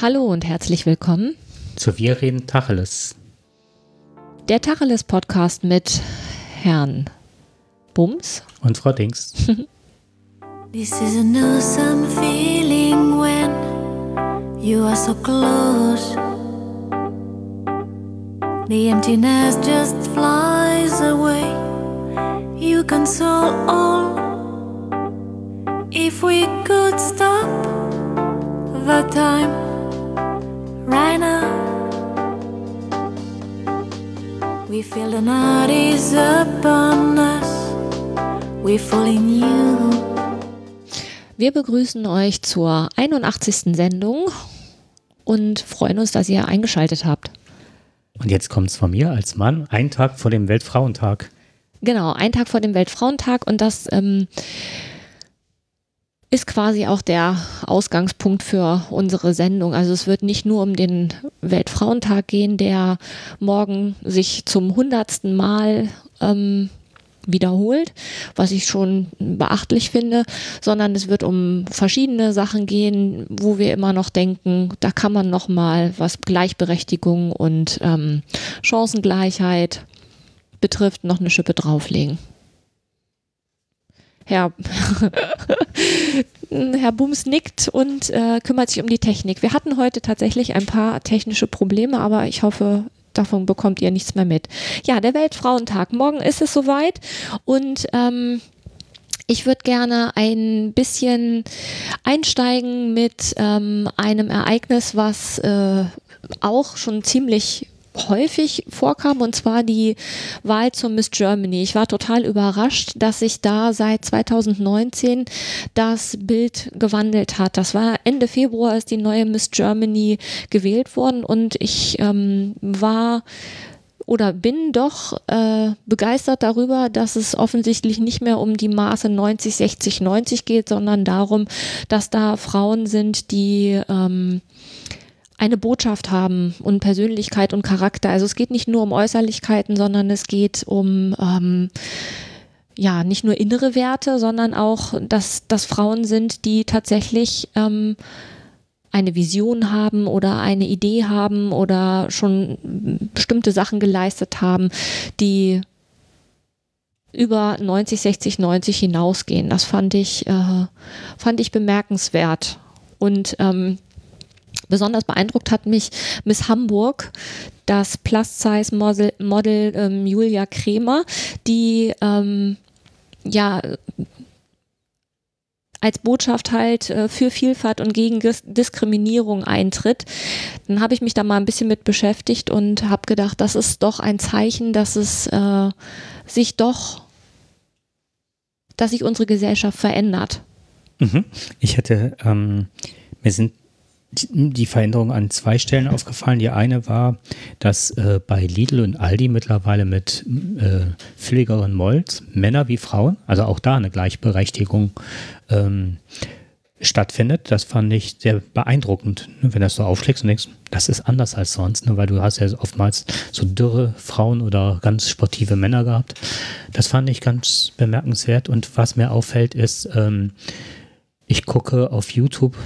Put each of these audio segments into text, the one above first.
Hallo und herzlich willkommen zu Wir reden Tacheles. Der Tacheles Podcast mit Herrn Bums und Frau Dings. This is an awesome feeling when you are so close. The emptiness just flies away. You console all. If we could stop the time right now. We feel the night is upon us. We fall in you. Wir begrüßen euch zur 81. Sendung und freuen uns, dass ihr eingeschaltet habt. Und jetzt kommt es von mir als Mann, ein Tag vor dem Weltfrauentag. Genau, ein Tag vor dem Weltfrauentag und das ähm, ist quasi auch der Ausgangspunkt für unsere Sendung. Also es wird nicht nur um den Weltfrauentag gehen, der morgen sich zum hundertsten Mal ähm, wiederholt, was ich schon beachtlich finde, sondern es wird um verschiedene Sachen gehen, wo wir immer noch denken, da kann man noch mal was Gleichberechtigung und ähm, Chancengleichheit betrifft, noch eine Schippe drauflegen. Herr, Herr Bums nickt und äh, kümmert sich um die Technik. Wir hatten heute tatsächlich ein paar technische Probleme, aber ich hoffe, davon bekommt ihr nichts mehr mit. Ja, der Weltfrauentag. Morgen ist es soweit und ähm, ich würde gerne ein bisschen einsteigen mit ähm, einem Ereignis, was äh, auch schon ziemlich häufig vorkam, und zwar die Wahl zur Miss Germany. Ich war total überrascht, dass sich da seit 2019 das Bild gewandelt hat. Das war Ende Februar ist die neue Miss Germany gewählt worden und ich ähm, war oder bin doch äh, begeistert darüber, dass es offensichtlich nicht mehr um die Maße 90, 60, 90 geht, sondern darum, dass da Frauen sind, die ähm, eine Botschaft haben und Persönlichkeit und Charakter. Also es geht nicht nur um Äußerlichkeiten, sondern es geht um ähm, ja nicht nur innere Werte, sondern auch, dass das Frauen sind, die tatsächlich ähm, eine Vision haben oder eine Idee haben oder schon bestimmte Sachen geleistet haben, die über 90, 60, 90 hinausgehen. Das fand ich, äh, fand ich bemerkenswert. Und ähm, Besonders beeindruckt hat mich Miss Hamburg, das Plus-Size-Model Model, ähm, Julia Kremer, die ähm, ja als Botschaft halt äh, für Vielfalt und gegen Diskriminierung eintritt. Dann habe ich mich da mal ein bisschen mit beschäftigt und habe gedacht, das ist doch ein Zeichen, dass es äh, sich doch, dass sich unsere Gesellschaft verändert. Mhm. Ich hätte, ähm, mir sind die Veränderung an zwei Stellen aufgefallen. Die eine war, dass äh, bei Lidl und Aldi mittlerweile mit äh, Pfleger und Molz Männer wie Frauen, also auch da eine Gleichberechtigung ähm, stattfindet. Das fand ich sehr beeindruckend, ne, wenn das so aufschlägst und denkst, das ist anders als sonst, ne, weil du hast ja oftmals so dürre Frauen oder ganz sportive Männer gehabt. Das fand ich ganz bemerkenswert und was mir auffällt ist, ähm, ich gucke auf YouTube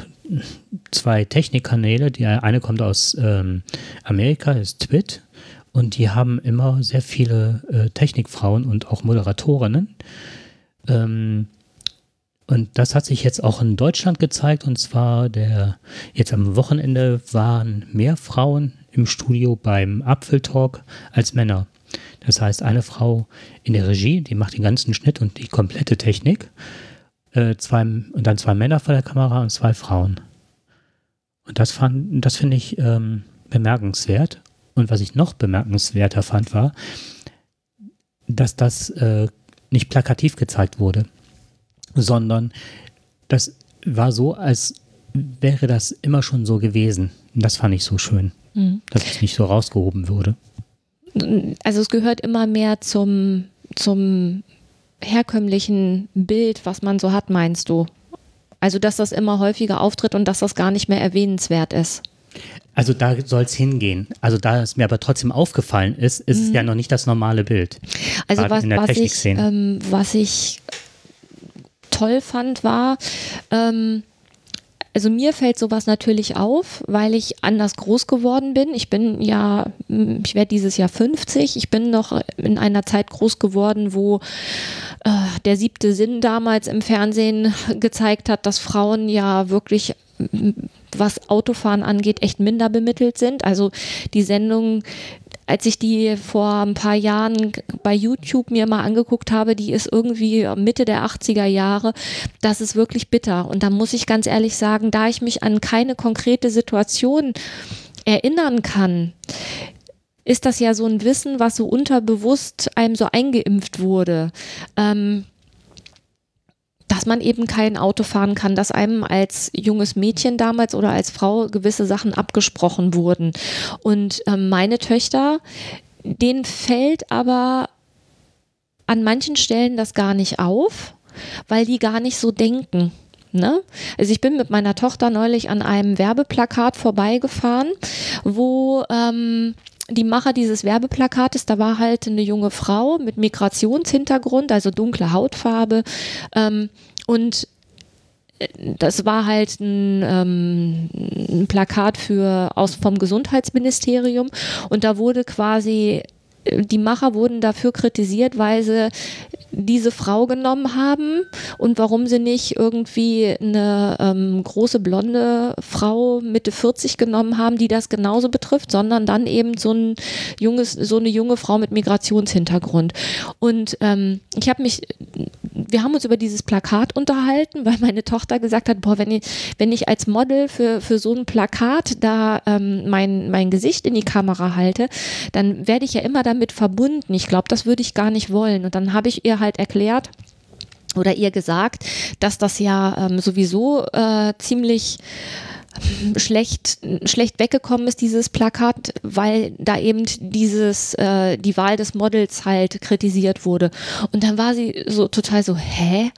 zwei Technikkanäle. Die eine kommt aus ähm, Amerika, ist Twit. Und die haben immer sehr viele äh, Technikfrauen und auch Moderatorinnen. Ähm, und das hat sich jetzt auch in Deutschland gezeigt. Und zwar der, jetzt am Wochenende waren mehr Frauen im Studio beim Apfeltalk als Männer. Das heißt, eine Frau in der Regie, die macht den ganzen Schnitt und die komplette Technik äh, zwei, und dann zwei Männer vor der Kamera und zwei Frauen. Und das fand, das finde ich ähm, bemerkenswert. Und was ich noch bemerkenswerter fand, war, dass das äh, nicht plakativ gezeigt wurde, sondern das war so, als wäre das immer schon so gewesen. Und das fand ich so schön, mhm. dass es nicht so rausgehoben wurde. Also es gehört immer mehr zum, zum herkömmlichen Bild, was man so hat, meinst du? Also, dass das immer häufiger auftritt und dass das gar nicht mehr erwähnenswert ist. Also da soll es hingehen. Also da es mir aber trotzdem aufgefallen ist, ist mhm. es ja noch nicht das normale Bild. Also was, was, ich, ähm, was ich toll fand, war, ähm, also mir fällt sowas natürlich auf, weil ich anders groß geworden bin. Ich bin ja, ich werde dieses Jahr 50. Ich bin noch in einer Zeit groß geworden, wo äh, der siebte Sinn damals im Fernsehen gezeigt hat, dass Frauen ja wirklich was Autofahren angeht, echt minder bemittelt sind. Also die Sendung als ich die vor ein paar Jahren bei YouTube mir mal angeguckt habe, die ist irgendwie Mitte der 80er Jahre, das ist wirklich bitter. Und da muss ich ganz ehrlich sagen, da ich mich an keine konkrete Situation erinnern kann, ist das ja so ein Wissen, was so unterbewusst einem so eingeimpft wurde. Ähm, dass man eben kein Auto fahren kann, dass einem als junges Mädchen damals oder als Frau gewisse Sachen abgesprochen wurden. Und äh, meine Töchter, denen fällt aber an manchen Stellen das gar nicht auf, weil die gar nicht so denken. Ne? Also ich bin mit meiner Tochter neulich an einem Werbeplakat vorbeigefahren, wo ähm, die Macher dieses Werbeplakates, da war halt eine junge Frau mit Migrationshintergrund, also dunkle Hautfarbe. Ähm, und äh, das war halt ein, ähm, ein Plakat für aus vom Gesundheitsministerium und da wurde quasi die Macher wurden dafür kritisiert, weil sie diese Frau genommen haben und warum sie nicht irgendwie eine ähm, große blonde Frau Mitte 40 genommen haben, die das genauso betrifft, sondern dann eben so ein junges, so eine junge Frau mit Migrationshintergrund. Und ähm, ich habe mich, wir haben uns über dieses Plakat unterhalten, weil meine Tochter gesagt hat, boah, wenn ich, wenn ich als Model für, für so ein Plakat da ähm, mein, mein Gesicht in die Kamera halte, dann werde ich ja immer da damit verbunden. Ich glaube, das würde ich gar nicht wollen. Und dann habe ich ihr halt erklärt, oder ihr gesagt, dass das ja ähm, sowieso äh, ziemlich schlecht, schlecht weggekommen ist, dieses Plakat, weil da eben dieses, äh, die Wahl des Models halt kritisiert wurde. Und dann war sie so total so, hä?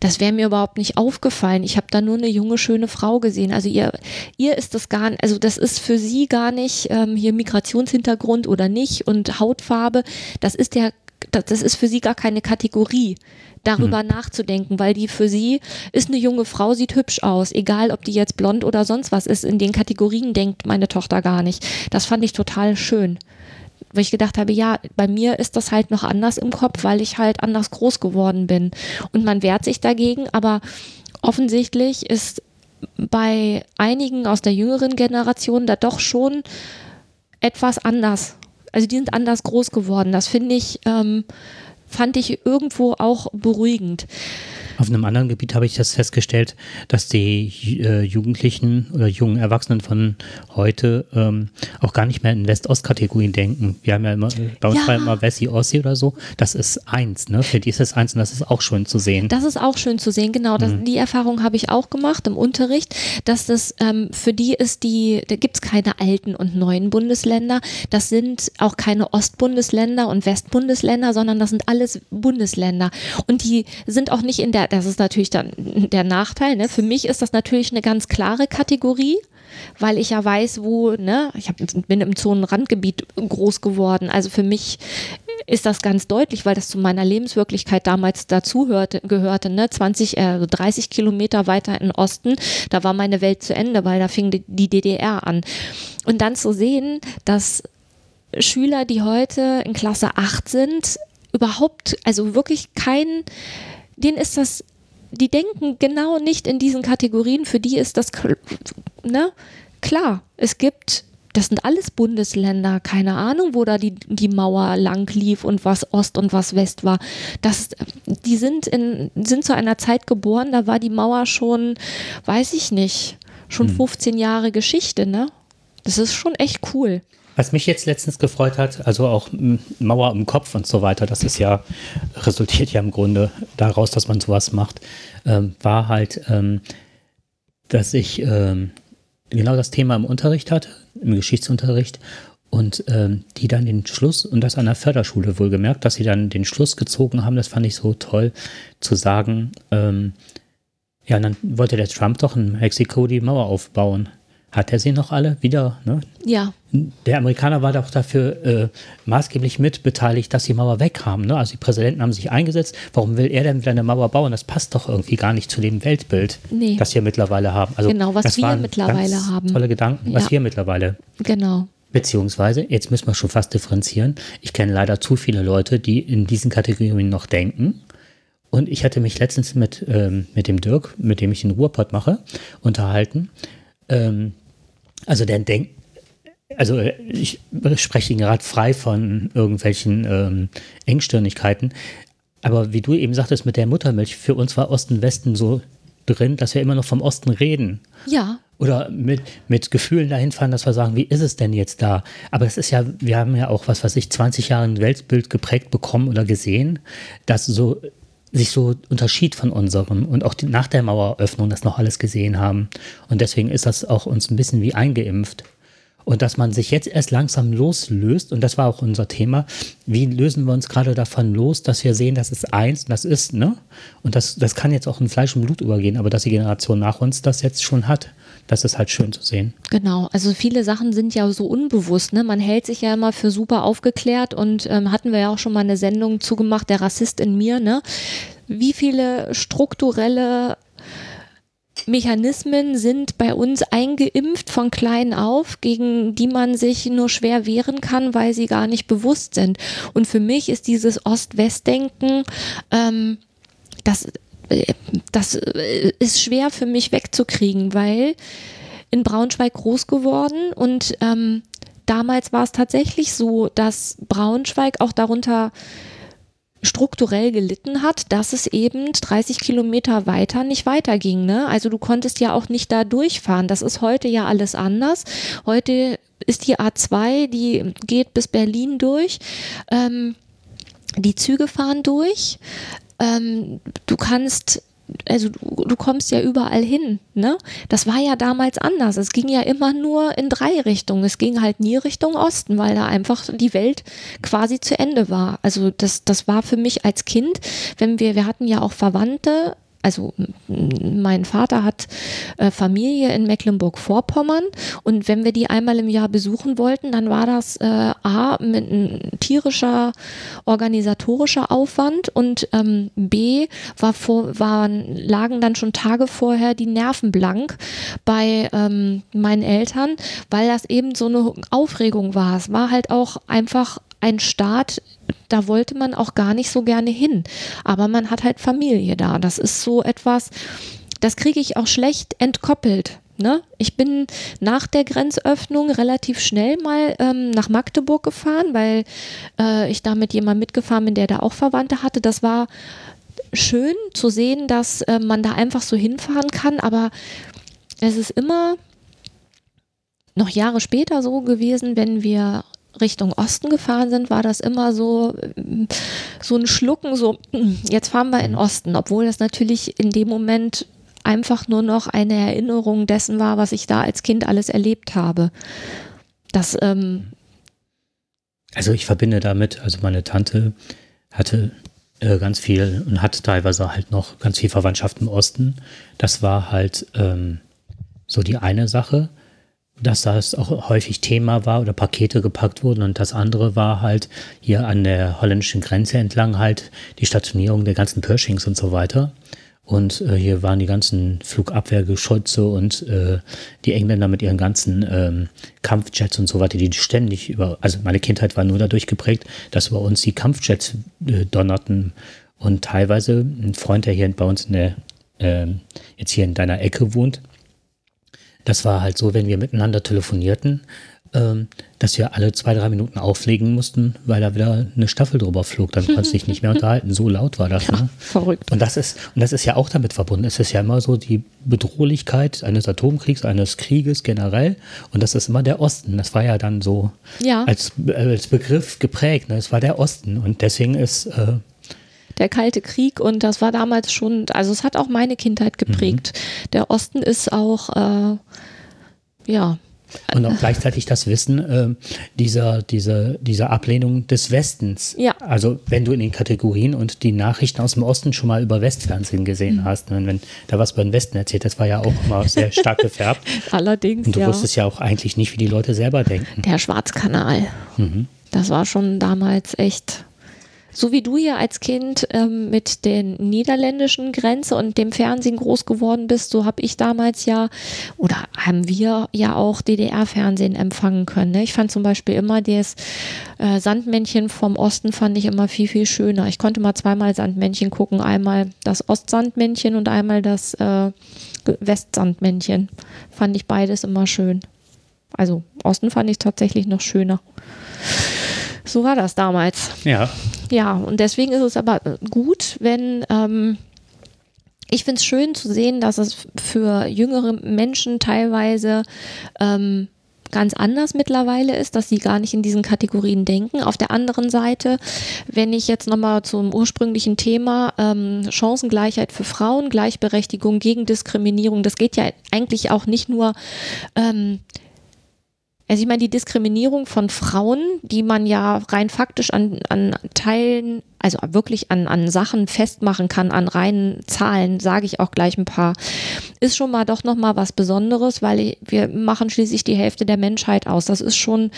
Das wäre mir überhaupt nicht aufgefallen. Ich habe da nur eine junge, schöne Frau gesehen. Also ihr, ihr ist das gar nicht, also das ist für sie gar nicht ähm, hier Migrationshintergrund oder nicht und Hautfarbe. Das ist der, das ist für sie gar keine Kategorie darüber hm. nachzudenken, weil die für sie ist eine junge Frau, sieht hübsch aus, egal ob die jetzt blond oder sonst was ist. In den Kategorien denkt meine Tochter gar nicht. Das fand ich total schön. Weil ich gedacht habe, ja, bei mir ist das halt noch anders im Kopf, weil ich halt anders groß geworden bin. Und man wehrt sich dagegen, aber offensichtlich ist bei einigen aus der jüngeren Generation da doch schon etwas anders. Also die sind anders groß geworden. Das finde ich ähm, fand ich irgendwo auch beruhigend. Auf einem anderen Gebiet habe ich das festgestellt, dass die äh, Jugendlichen oder jungen Erwachsenen von heute ähm, auch gar nicht mehr in West-Ost-Kategorien denken. Wir haben ja immer, bei uns ja. war immer Wessi, Ossi oder so. Das ist eins, ne? Für die ist es eins und das ist auch schön zu sehen. Das ist auch schön zu sehen, genau. Das, mhm. Die Erfahrung habe ich auch gemacht im Unterricht, dass das ähm, für die ist die, da gibt es keine alten und neuen Bundesländer. Das sind auch keine Ostbundesländer und Westbundesländer, sondern das sind alles Bundesländer. Und die sind auch nicht in der das ist natürlich dann der Nachteil. Ne? Für mich ist das natürlich eine ganz klare Kategorie, weil ich ja weiß, wo, ne, ich hab, bin im Zonenrandgebiet groß geworden. Also für mich ist das ganz deutlich, weil das zu meiner Lebenswirklichkeit damals dazu hörte, gehörte, ne? 20, äh, 30 Kilometer weiter in Osten, da war meine Welt zu Ende, weil da fing die, die DDR an. Und dann zu sehen, dass Schüler, die heute in Klasse 8 sind, überhaupt, also wirklich kein denen ist das, die denken genau nicht in diesen Kategorien, für die ist das ne, klar. Es gibt, das sind alles Bundesländer, keine Ahnung, wo da die, die Mauer lang lief und was Ost und was West war. Das, die sind, in, sind zu einer Zeit geboren, da war die Mauer schon, weiß ich nicht, schon 15 hm. Jahre Geschichte, ne? Das ist schon echt cool. Was mich jetzt letztens gefreut hat, also auch Mauer im Kopf und so weiter, das ist ja, resultiert ja im Grunde daraus, dass man sowas macht, ähm, war halt, ähm, dass ich ähm, genau das Thema im Unterricht hatte, im Geschichtsunterricht und ähm, die dann den Schluss, und das an der Förderschule wohlgemerkt, dass sie dann den Schluss gezogen haben, das fand ich so toll, zu sagen, ähm, ja, dann wollte der Trump doch in Mexiko die Mauer aufbauen. Hat er sie noch alle wieder? Ne? Ja. Der Amerikaner war doch dafür äh, maßgeblich mitbeteiligt, dass die Mauer wegkamen. Ne? Also die Präsidenten haben sich eingesetzt. Warum will er denn wieder eine Mauer bauen? Das passt doch irgendwie gar nicht zu dem Weltbild, Nee. das wir mittlerweile haben. Also Genau, was wir mittlerweile haben. Tolle Gedanken, was Ja. wir mittlerweile Genau. Beziehungsweise, jetzt müssen wir schon fast differenzieren. Ich kenne leider zu viele Leute, die in diesen Kategorien noch denken. Und ich hatte mich letztens mit, ähm, mit dem Dirk, mit dem ich den Ruhrpott mache, unterhalten. Ähm, also der denkt, also ich spreche ihn gerade frei von irgendwelchen ähm, Engstirnigkeiten. Aber wie du eben sagtest mit der Muttermilch, für uns war Osten Westen so drin, dass wir immer noch vom Osten reden Ja, oder mit, mit Gefühlen dahin fahren, dass wir sagen, wie ist es denn jetzt da? Aber es ist ja, wir haben ja auch, was weiß ich, 20 Jahre ein Weltbild geprägt bekommen oder gesehen, das so sich so unterschied von unserem und auch die, nach der Maueröffnung das noch alles gesehen haben. Und deswegen ist das auch uns ein bisschen wie eingeimpft. Und dass man sich jetzt erst langsam loslöst, und das war auch unser Thema, wie lösen wir uns gerade davon los, dass wir sehen, das ist eins, das ist, ne? Und das, das kann jetzt auch in Fleisch und Blut übergehen, aber dass die Generation nach uns das jetzt schon hat, das ist halt schön zu sehen. Genau, also viele Sachen sind ja so unbewusst. Ne? Man hält sich ja immer für super aufgeklärt und ähm, hatten wir ja auch schon mal eine Sendung zugemacht, der Rassist in mir. Ne? Wie viele strukturelle Mechanismen sind bei uns eingeimpft von klein auf, gegen die man sich nur schwer wehren kann, weil sie gar nicht bewusst sind. Und für mich ist dieses Ost-West-Denken, ähm, das, das äh, ist schwer für mich wegzukriegen, weil in Braunschweig groß geworden und ähm, damals war es tatsächlich so, dass Braunschweig auch darunter strukturell gelitten hat, dass es eben 30 Kilometer weiter nicht weiterging. Ne? Also du konntest ja auch nicht da durchfahren. Das ist heute ja alles anders. Heute ist die A2, die geht bis Berlin durch. Ähm, die Züge fahren durch. Ähm, du kannst also du, du kommst ja überall hin, ne? Das war ja damals anders. Es ging ja immer nur in drei Richtungen. Es ging halt nie Richtung Osten, weil da einfach die Welt quasi zu Ende war. Also das, das war für mich als Kind, wenn wir, wir hatten ja auch Verwandte, also mein Vater hat äh, Familie in Mecklenburg-Vorpommern und wenn wir die einmal im Jahr besuchen wollten, dann war das äh, A mit ein tierischer organisatorischer Aufwand und ähm, B war vor, waren, lagen dann schon Tage vorher die Nerven blank bei ähm, meinen Eltern, weil das eben so eine Aufregung war. Es war halt auch einfach ein Staat, da wollte man auch gar nicht so gerne hin. Aber man hat halt Familie da. Das ist so etwas, das kriege ich auch schlecht entkoppelt. Ne? Ich bin nach der Grenzöffnung relativ schnell mal ähm, nach Magdeburg gefahren, weil äh, ich da mit jemandem mitgefahren bin, der da auch Verwandte hatte. Das war schön zu sehen, dass äh, man da einfach so hinfahren kann, aber es ist immer noch Jahre später so gewesen, wenn wir Richtung Osten gefahren sind, war das immer so, ähm, so ein Schlucken, so, "Hm, jetzt fahren wir in Osten, obwohl das natürlich in dem Moment einfach nur noch eine Erinnerung dessen war, was ich da als Kind alles erlebt habe. Das, ähm, Also ich verbinde damit, also meine Tante hatte äh, ganz viel und hat teilweise halt noch ganz viel Verwandtschaft im Osten. Das war halt ähm, so die eine Sache, dass das auch häufig Thema war oder Pakete gepackt wurden und das andere war halt hier an der holländischen Grenze entlang halt die Stationierung der ganzen Pershings und so weiter. Und äh, hier waren die ganzen Flugabwehrgeschütze und äh, die Engländer mit ihren ganzen ähm, Kampfjets und so weiter, die ständig über, also meine Kindheit war nur dadurch geprägt, dass über uns die Kampfjets äh, donnerten. Und teilweise ein Freund, der hier bei uns in der, ähm, jetzt hier in deiner Ecke wohnt, das war halt so, wenn wir miteinander telefonierten, ähm, dass wir alle zwei, drei Minuten auflegen mussten, weil da wieder eine Staffel drüber flog. Dann konntest du dich nicht mehr unterhalten. So laut war das. Ne? verrückt. Und das ist, und das ist ja auch damit verbunden. Es ist ja immer so die Bedrohlichkeit eines Atomkriegs, eines Krieges generell. Und das ist immer der Osten. Das war ja dann so Ja. als, äh, als Begriff geprägt. Ne? Es war der Osten. Und deswegen ist, äh, der Kalte Krieg und das war damals schon, also es hat auch meine Kindheit geprägt. Der Osten ist auch, äh, ja, Und auch gleichzeitig das Wissen äh, dieser, dieser, dieser Ablehnung des Westens. Ja. Also wenn du in den Kategorien und die Nachrichten aus dem Osten schon mal über Westfernsehen gesehen Mhm. hast, wenn, wenn da was über den Westen erzählt, das war ja auch immer sehr stark gefärbt. Allerdings, Und du ja. wusstest ja auch eigentlich nicht, wie die Leute selber denken. Der Schwarzkanal. Das war schon damals echt. So wie du hier als Kind ähm, mit der niederländischen Grenze und dem Fernsehen groß geworden bist, so habe ich damals ja oder haben wir ja auch DDR-Fernsehen empfangen können. Ne? Ich fand zum Beispiel immer das äh, Sandmännchen vom Osten fand ich immer viel, viel schöner. Ich konnte mal zweimal Sandmännchen gucken. Einmal das Ostsandmännchen und einmal das äh, Westsandmännchen. Fand ich beides immer schön. Also Osten fand ich tatsächlich noch schöner. So war das damals. Ja, Ja, und deswegen ist es aber gut, wenn ähm, ich finde es schön zu sehen, dass es für jüngere Menschen teilweise ähm, ganz anders mittlerweile ist, dass sie gar nicht in diesen Kategorien denken. Auf der anderen Seite, wenn ich jetzt nochmal zum ursprünglichen Thema ähm, Chancengleichheit für Frauen, Gleichberechtigung gegen Diskriminierung, das geht ja eigentlich auch nicht nur ähm, also ich meine, die Diskriminierung von Frauen, die man ja rein faktisch an, an Teilen, also wirklich an, an Sachen festmachen kann, an reinen Zahlen, sage ich auch gleich ein paar, ist schon mal doch nochmal was Besonderes, weil wir machen schließlich die Hälfte der Menschheit aus. Das ist schon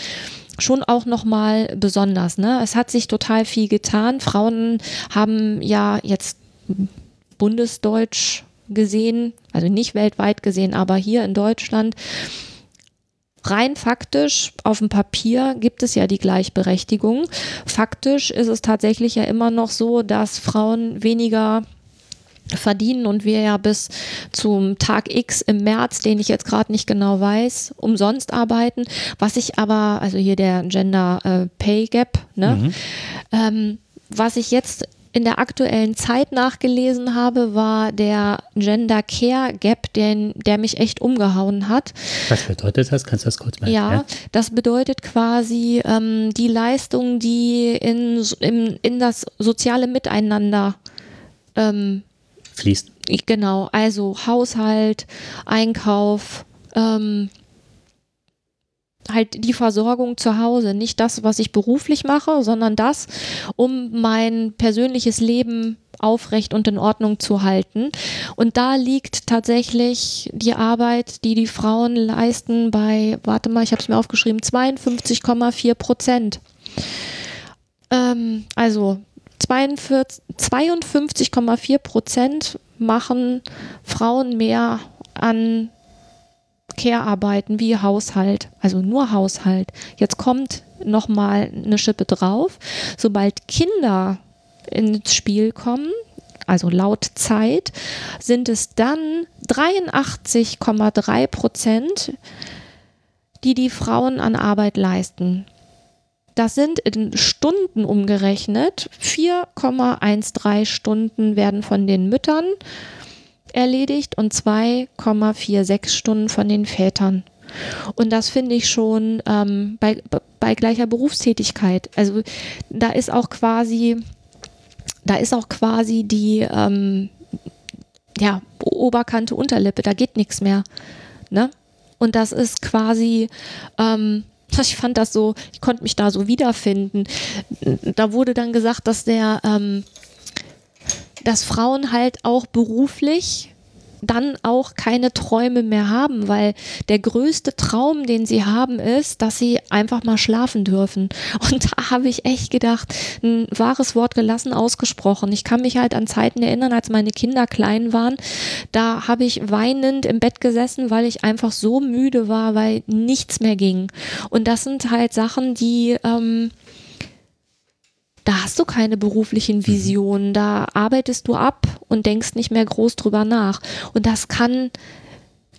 schon auch nochmal besonders. Ne? Es hat sich total viel getan. Frauen haben ja jetzt bundesdeutsch gesehen, also nicht weltweit gesehen, aber hier in Deutschland rein faktisch auf dem Papier gibt es ja die Gleichberechtigung. Faktisch ist es tatsächlich ja immer noch so, dass Frauen weniger verdienen und wir ja bis zum Tag X im März, den ich jetzt gerade nicht genau weiß, umsonst arbeiten. Was ich aber, also hier der Gender äh, Pay Gap, ne? Ähm, was ich jetzt in der aktuellen Zeit nachgelesen habe, war der Gender Care Gap, den, der mich echt umgehauen hat. was bedeutet das? Kannst du das kurz mal Ja, erklären? das bedeutet quasi ähm, die Leistung, die in, in, in das soziale Miteinander ähm, Fließt. Genau, also Haushalt, Einkauf, ähm, halt die Versorgung zu Hause. Nicht das, was ich beruflich mache, sondern das, um mein persönliches Leben aufrecht und in Ordnung zu halten. Und da liegt tatsächlich die Arbeit, die die Frauen leisten, bei, warte mal, ich habe es mir aufgeschrieben, 52,4 Prozent. Ähm, also 42 52,4 Prozent machen Frauen mehr an Care-Arbeiten wie Haushalt, also nur Haushalt. Jetzt kommt nochmal eine Schippe drauf. Sobald Kinder ins Spiel kommen, also laut Zeit, sind es dann 83,3 Prozent, die die Frauen an Arbeit leisten. Das sind in Stunden umgerechnet. 4,13 Stunden werden von den Müttern erledigt und 2,46 Stunden von den Vätern. Und das finde ich schon ähm, bei, bei gleicher Berufstätigkeit. Also da ist auch quasi, da ist auch quasi die ähm, ja, Oberkante, Unterlippe, da geht nichts mehr. Ne? Und das ist quasi, ähm, ich fand das so, ich konnte mich da so wiederfinden. Da wurde dann gesagt, dass der, ähm, dass Frauen halt auch beruflich dann auch keine Träume mehr haben, weil der größte Traum, den sie haben, ist, dass sie einfach mal schlafen dürfen. Und da habe ich echt gedacht, ein wahres Wort gelassen ausgesprochen. Ich kann mich halt an Zeiten erinnern, als meine Kinder klein waren. Da habe ich weinend im Bett gesessen, weil ich einfach so müde war, weil nichts mehr ging. Und das sind halt Sachen, die ähm, da hast du keine beruflichen Visionen, da arbeitest du ab und denkst nicht mehr groß drüber nach. Und das kann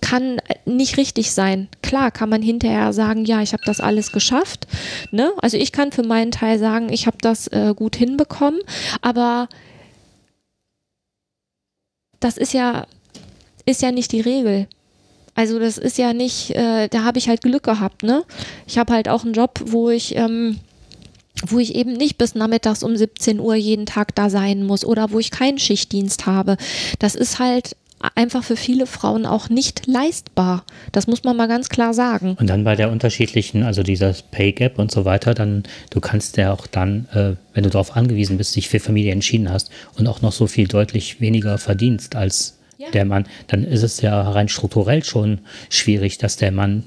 kann nicht richtig sein. Klar kann man hinterher sagen, ja, ich habe das alles geschafft. Ne? Also ich kann für meinen Teil sagen, ich habe das äh, gut hinbekommen, aber das ist ja, ist ja nicht die Regel. Also das ist ja nicht, äh, da habe ich halt Glück gehabt. Ne? Ich habe halt auch einen Job, wo ich ähm, wo ich eben nicht bis nachmittags um 17 Uhr jeden Tag da sein muss oder wo ich keinen Schichtdienst habe. Das ist halt einfach für viele Frauen auch nicht leistbar. Das muss man mal ganz klar sagen. Und dann bei der unterschiedlichen, also dieser Pay Gap und so weiter, dann, du kannst ja auch dann, äh, wenn du darauf angewiesen bist, dich für Familie entschieden hast und auch noch so viel deutlich weniger verdienst als Ja. der Mann, dann ist es ja rein strukturell schon schwierig, dass der Mann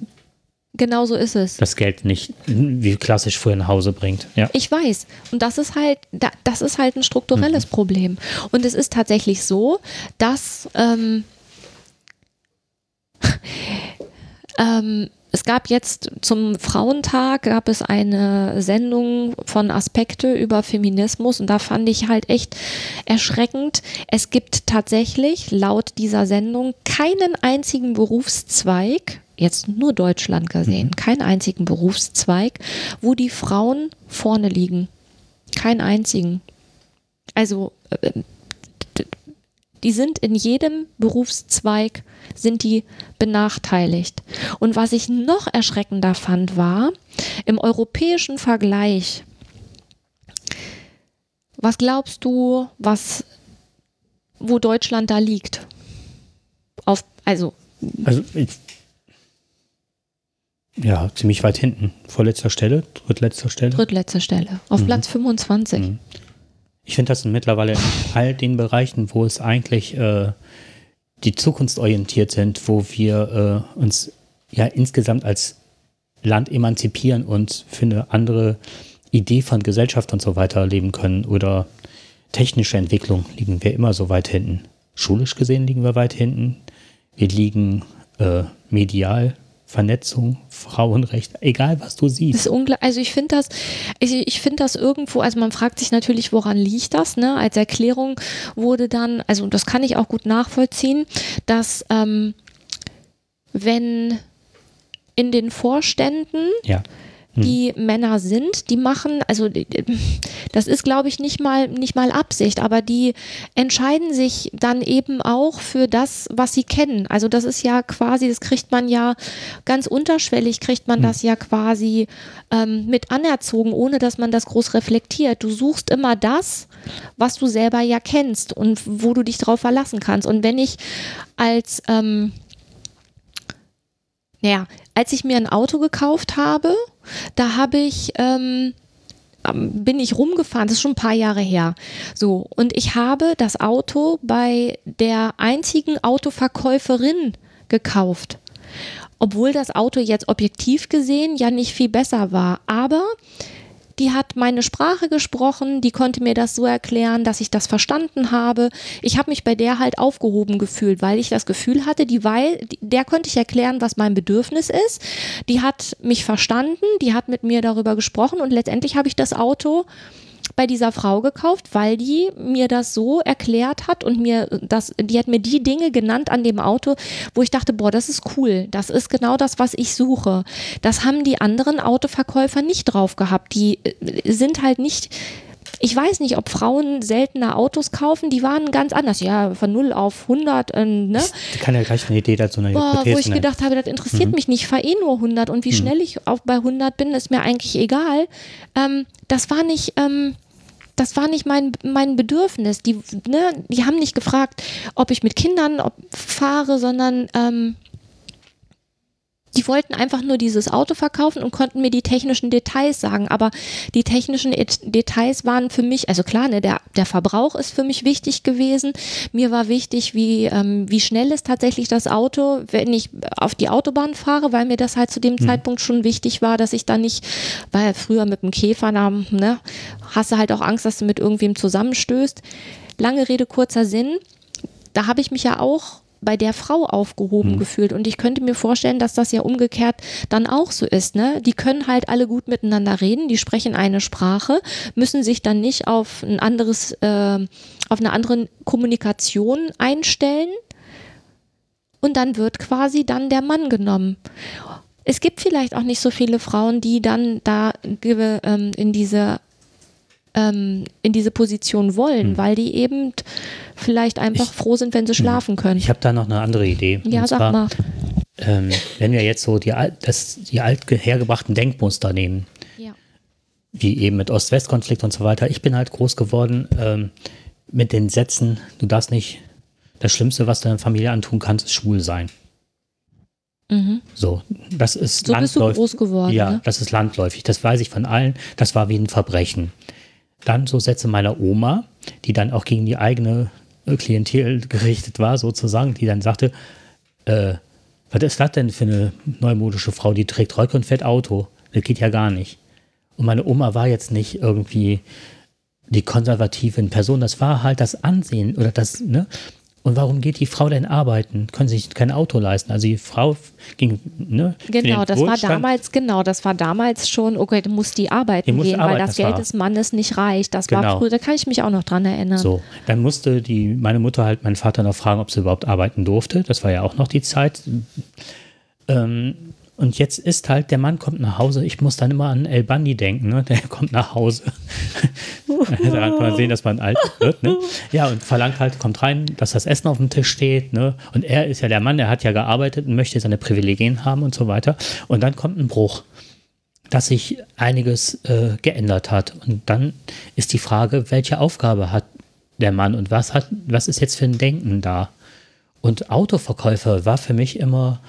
Genau so ist es. das Geld nicht wie klassisch früher nach Hause bringt. Ja. Ich weiß. Und das ist halt, da- das ist halt ein strukturelles Problem. Und es ist tatsächlich so, dass ähm, ähm, es gab jetzt zum Frauentag gab es eine Sendung von Aspekte über Feminismus und da fand ich halt echt erschreckend. Es gibt tatsächlich laut dieser Sendung keinen einzigen Berufszweig, jetzt nur Deutschland gesehen, keinen einzigen Berufszweig, wo die Frauen vorne liegen. Keinen einzigen. Also äh, die sind in jedem Berufszweig sind die benachteiligt. Und was ich noch erschreckender fand, war im europäischen Vergleich. Was glaubst du, was wo Deutschland da liegt? Auf also Also ich, ja, ziemlich weit hinten. Vorletzter Stelle, drittletzter Stelle. drittletzte Stelle, auf Platz 25. Mhm. Ich finde das mittlerweile in all den Bereichen, wo es eigentlich äh, die zukunftsorientiert sind, wo wir äh, uns ja insgesamt als Land emanzipieren und für eine andere Idee von Gesellschaft und so weiter leben können oder technische Entwicklung liegen wir immer so weit hinten. Schulisch gesehen liegen wir weit hinten. Wir liegen äh, medial, Vernetzung, Frauenrecht, egal was du siehst. Also ich finde das, ich, ich finde das irgendwo, also man fragt sich natürlich, woran liegt das, ne? Als Erklärung wurde dann, also das kann ich auch gut nachvollziehen, dass ähm, wenn in den Vorständen Ja. Die Männer sind, die machen, also das ist, glaube ich, nicht mal, nicht mal Absicht, aber die entscheiden sich dann eben auch für das, was sie kennen. Also das ist ja quasi, das kriegt man ja ganz unterschwellig, kriegt man das ja quasi ähm, mit anerzogen, ohne dass man das groß reflektiert. Du suchst immer das, was du selber ja kennst und wo du dich drauf verlassen kannst. Und wenn ich als ähm, naja, als ich mir ein Auto gekauft habe, da habe ich, ähm, bin ich rumgefahren, das ist schon ein paar Jahre her. So, und ich habe das Auto bei der einzigen Autoverkäuferin gekauft. Obwohl das Auto jetzt objektiv gesehen ja nicht viel besser war. Aber die hat meine Sprache gesprochen, die konnte mir das so erklären, dass ich das verstanden habe. Ich habe mich bei der halt aufgehoben gefühlt, weil ich das Gefühl hatte, die weil der konnte ich erklären, was mein Bedürfnis ist. Die hat mich verstanden, die hat mit mir darüber gesprochen und letztendlich habe ich das Auto bei dieser Frau gekauft, weil die mir das so erklärt hat und mir das, die hat mir die Dinge genannt an dem Auto, wo ich dachte, boah, das ist cool, das ist genau das, was ich suche. Das haben die anderen Autoverkäufer nicht drauf gehabt. Die äh, sind halt nicht, ich weiß nicht, ob Frauen seltener Autos kaufen, die waren ganz anders. Ja, von 0 auf 100, äh, ne? Ich kann ja gleich eine Idee dazu, eine Boah, Hypothese wo ich nennen. gedacht habe, das interessiert mich nicht, ich fahre eh nur 100 und wie schnell ich auch bei 100 bin, ist mir eigentlich egal. Ähm, das war nicht, ähm, das war nicht mein, mein Bedürfnis. Die, ne, die haben nicht gefragt, ob ich mit Kindern fahre, sondern ähm, die wollten einfach nur dieses Auto verkaufen und konnten mir die technischen Details sagen. Aber die technischen Et- Details waren für mich, also klar, ne, der, der Verbrauch ist für mich wichtig gewesen. Mir war wichtig, wie, ähm, wie schnell ist tatsächlich das Auto, wenn ich auf die Autobahn fahre, weil mir das halt zu dem Zeitpunkt schon wichtig war, dass ich da nicht, weil früher mit dem Käfer, da, ne, hast du halt auch Angst, dass du mit irgendwem zusammenstößt. Lange Rede, kurzer Sinn. Da habe ich mich ja auch bei der Frau aufgehoben gefühlt. Und ich könnte mir vorstellen, dass das ja umgekehrt dann auch so ist. Ne? Die können halt alle gut miteinander reden, die sprechen eine Sprache, müssen sich dann nicht auf ein anderes, äh, auf eine andere Kommunikation einstellen. Und dann wird quasi dann der Mann genommen. Es gibt vielleicht auch nicht so viele Frauen, die dann da ähm, in diese ähm, in diese Position wollen, weil die eben vielleicht einfach Ich- froh sind, wenn sie schlafen können. Ich habe da noch eine andere Idee. Ja, Und sag zwar, mal. Ähm, wenn wir jetzt so die, das, die althergebrachten Denkmuster nehmen, Ja. wie eben mit Ost-West-Konflikt und so weiter. Ich bin halt groß geworden ähm, mit den Sätzen, du darfst nicht, das Schlimmste, was du deiner Familie antun kannst, ist schwul sein. Mhm. So, das ist So bist du landläufig. groß geworden. Ja, Ne? das ist landläufig. Das weiß ich von allen. Das war wie ein Verbrechen. Dann so Sätze meiner Oma, die dann auch gegen die eigene äh, Klientel gerichtet war, sozusagen, die dann sagte, äh, was ist das denn für eine neumodische Frau, die trägt Rock und fährt Auto? Das geht ja gar nicht. Und meine Oma war jetzt nicht irgendwie die konservative Person, das war halt das Ansehen oder das, ne? Und warum geht die Frau denn arbeiten? Können sich kein Auto leisten? Also die Frau ging, ne? Genau, das war Wohlstand- damals, genau, das war damals schon, okay, du musst die arbeiten Die gehen, weil arbeiten, das das Geld war- des Mannes nicht reicht. Das war Genau. früher, da kann ich mich auch noch dran erinnern. So, dann musste die, meine Mutter halt meinen Vater noch fragen, ob sie überhaupt arbeiten durfte. Das war ja auch noch die Zeit. Ähm, und jetzt ist halt, der Mann kommt nach Hause. Ich muss dann immer an El Bandi denken, ne? Der kommt nach Hause. Daran kann man sehen, dass man alt wird, ne? Ja, und verlangt halt, kommt rein, dass das Essen auf dem Tisch steht, ne? Und er ist ja der Mann, der hat ja gearbeitet und möchte seine Privilegien haben und so weiter. Und dann kommt ein Bruch dass sich einiges äh, geändert hat. Und dann ist die Frage, welche Aufgabe hat der Mann und was hat, was ist jetzt für ein Denken da? Und Autoverkäufer war für mich immer,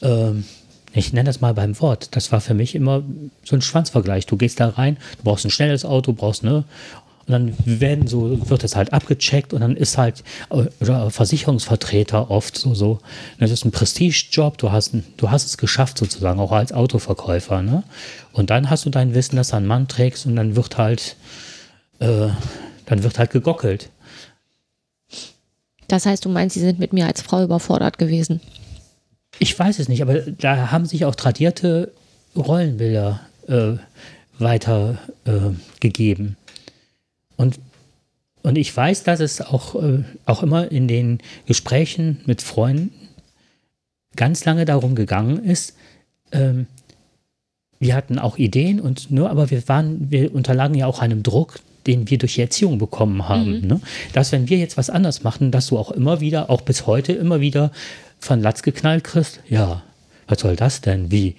ähm, ich nenne das mal beim Wort, das war für mich immer so ein Schwanzvergleich. Du gehst da rein, du brauchst ein schnelles Auto, brauchst ne, und dann werden so, wird es halt abgecheckt und dann ist halt, äh, oder Versicherungsvertreter oft so, so, das ist ein Prestigejob, du hast, du hast es geschafft sozusagen, auch als Autoverkäufer, ne? Und dann hast du dein Wissen, dass du einen Mann trägst und dann wird halt, äh, dann wird halt gegockelt. Das heißt, du meinst, sie sind mit mir als Frau überfordert gewesen. Ich weiß es nicht, aber da haben sich auch tradierte Rollenbilder äh, weiter äh. Und, und ich weiß, dass es auch, äh, auch immer in den Gesprächen mit Freunden ganz lange darum gegangen ist, ähm, wir hatten auch Ideen und nur, aber wir waren, wir unterlagen ja auch einem Druck, den wir durch die Erziehung bekommen haben. Ne? Dass wenn wir jetzt was anders machen, dass du auch immer wieder, auch bis heute immer wieder von Latz geknallt kriegst, ja, was soll das denn? Wie?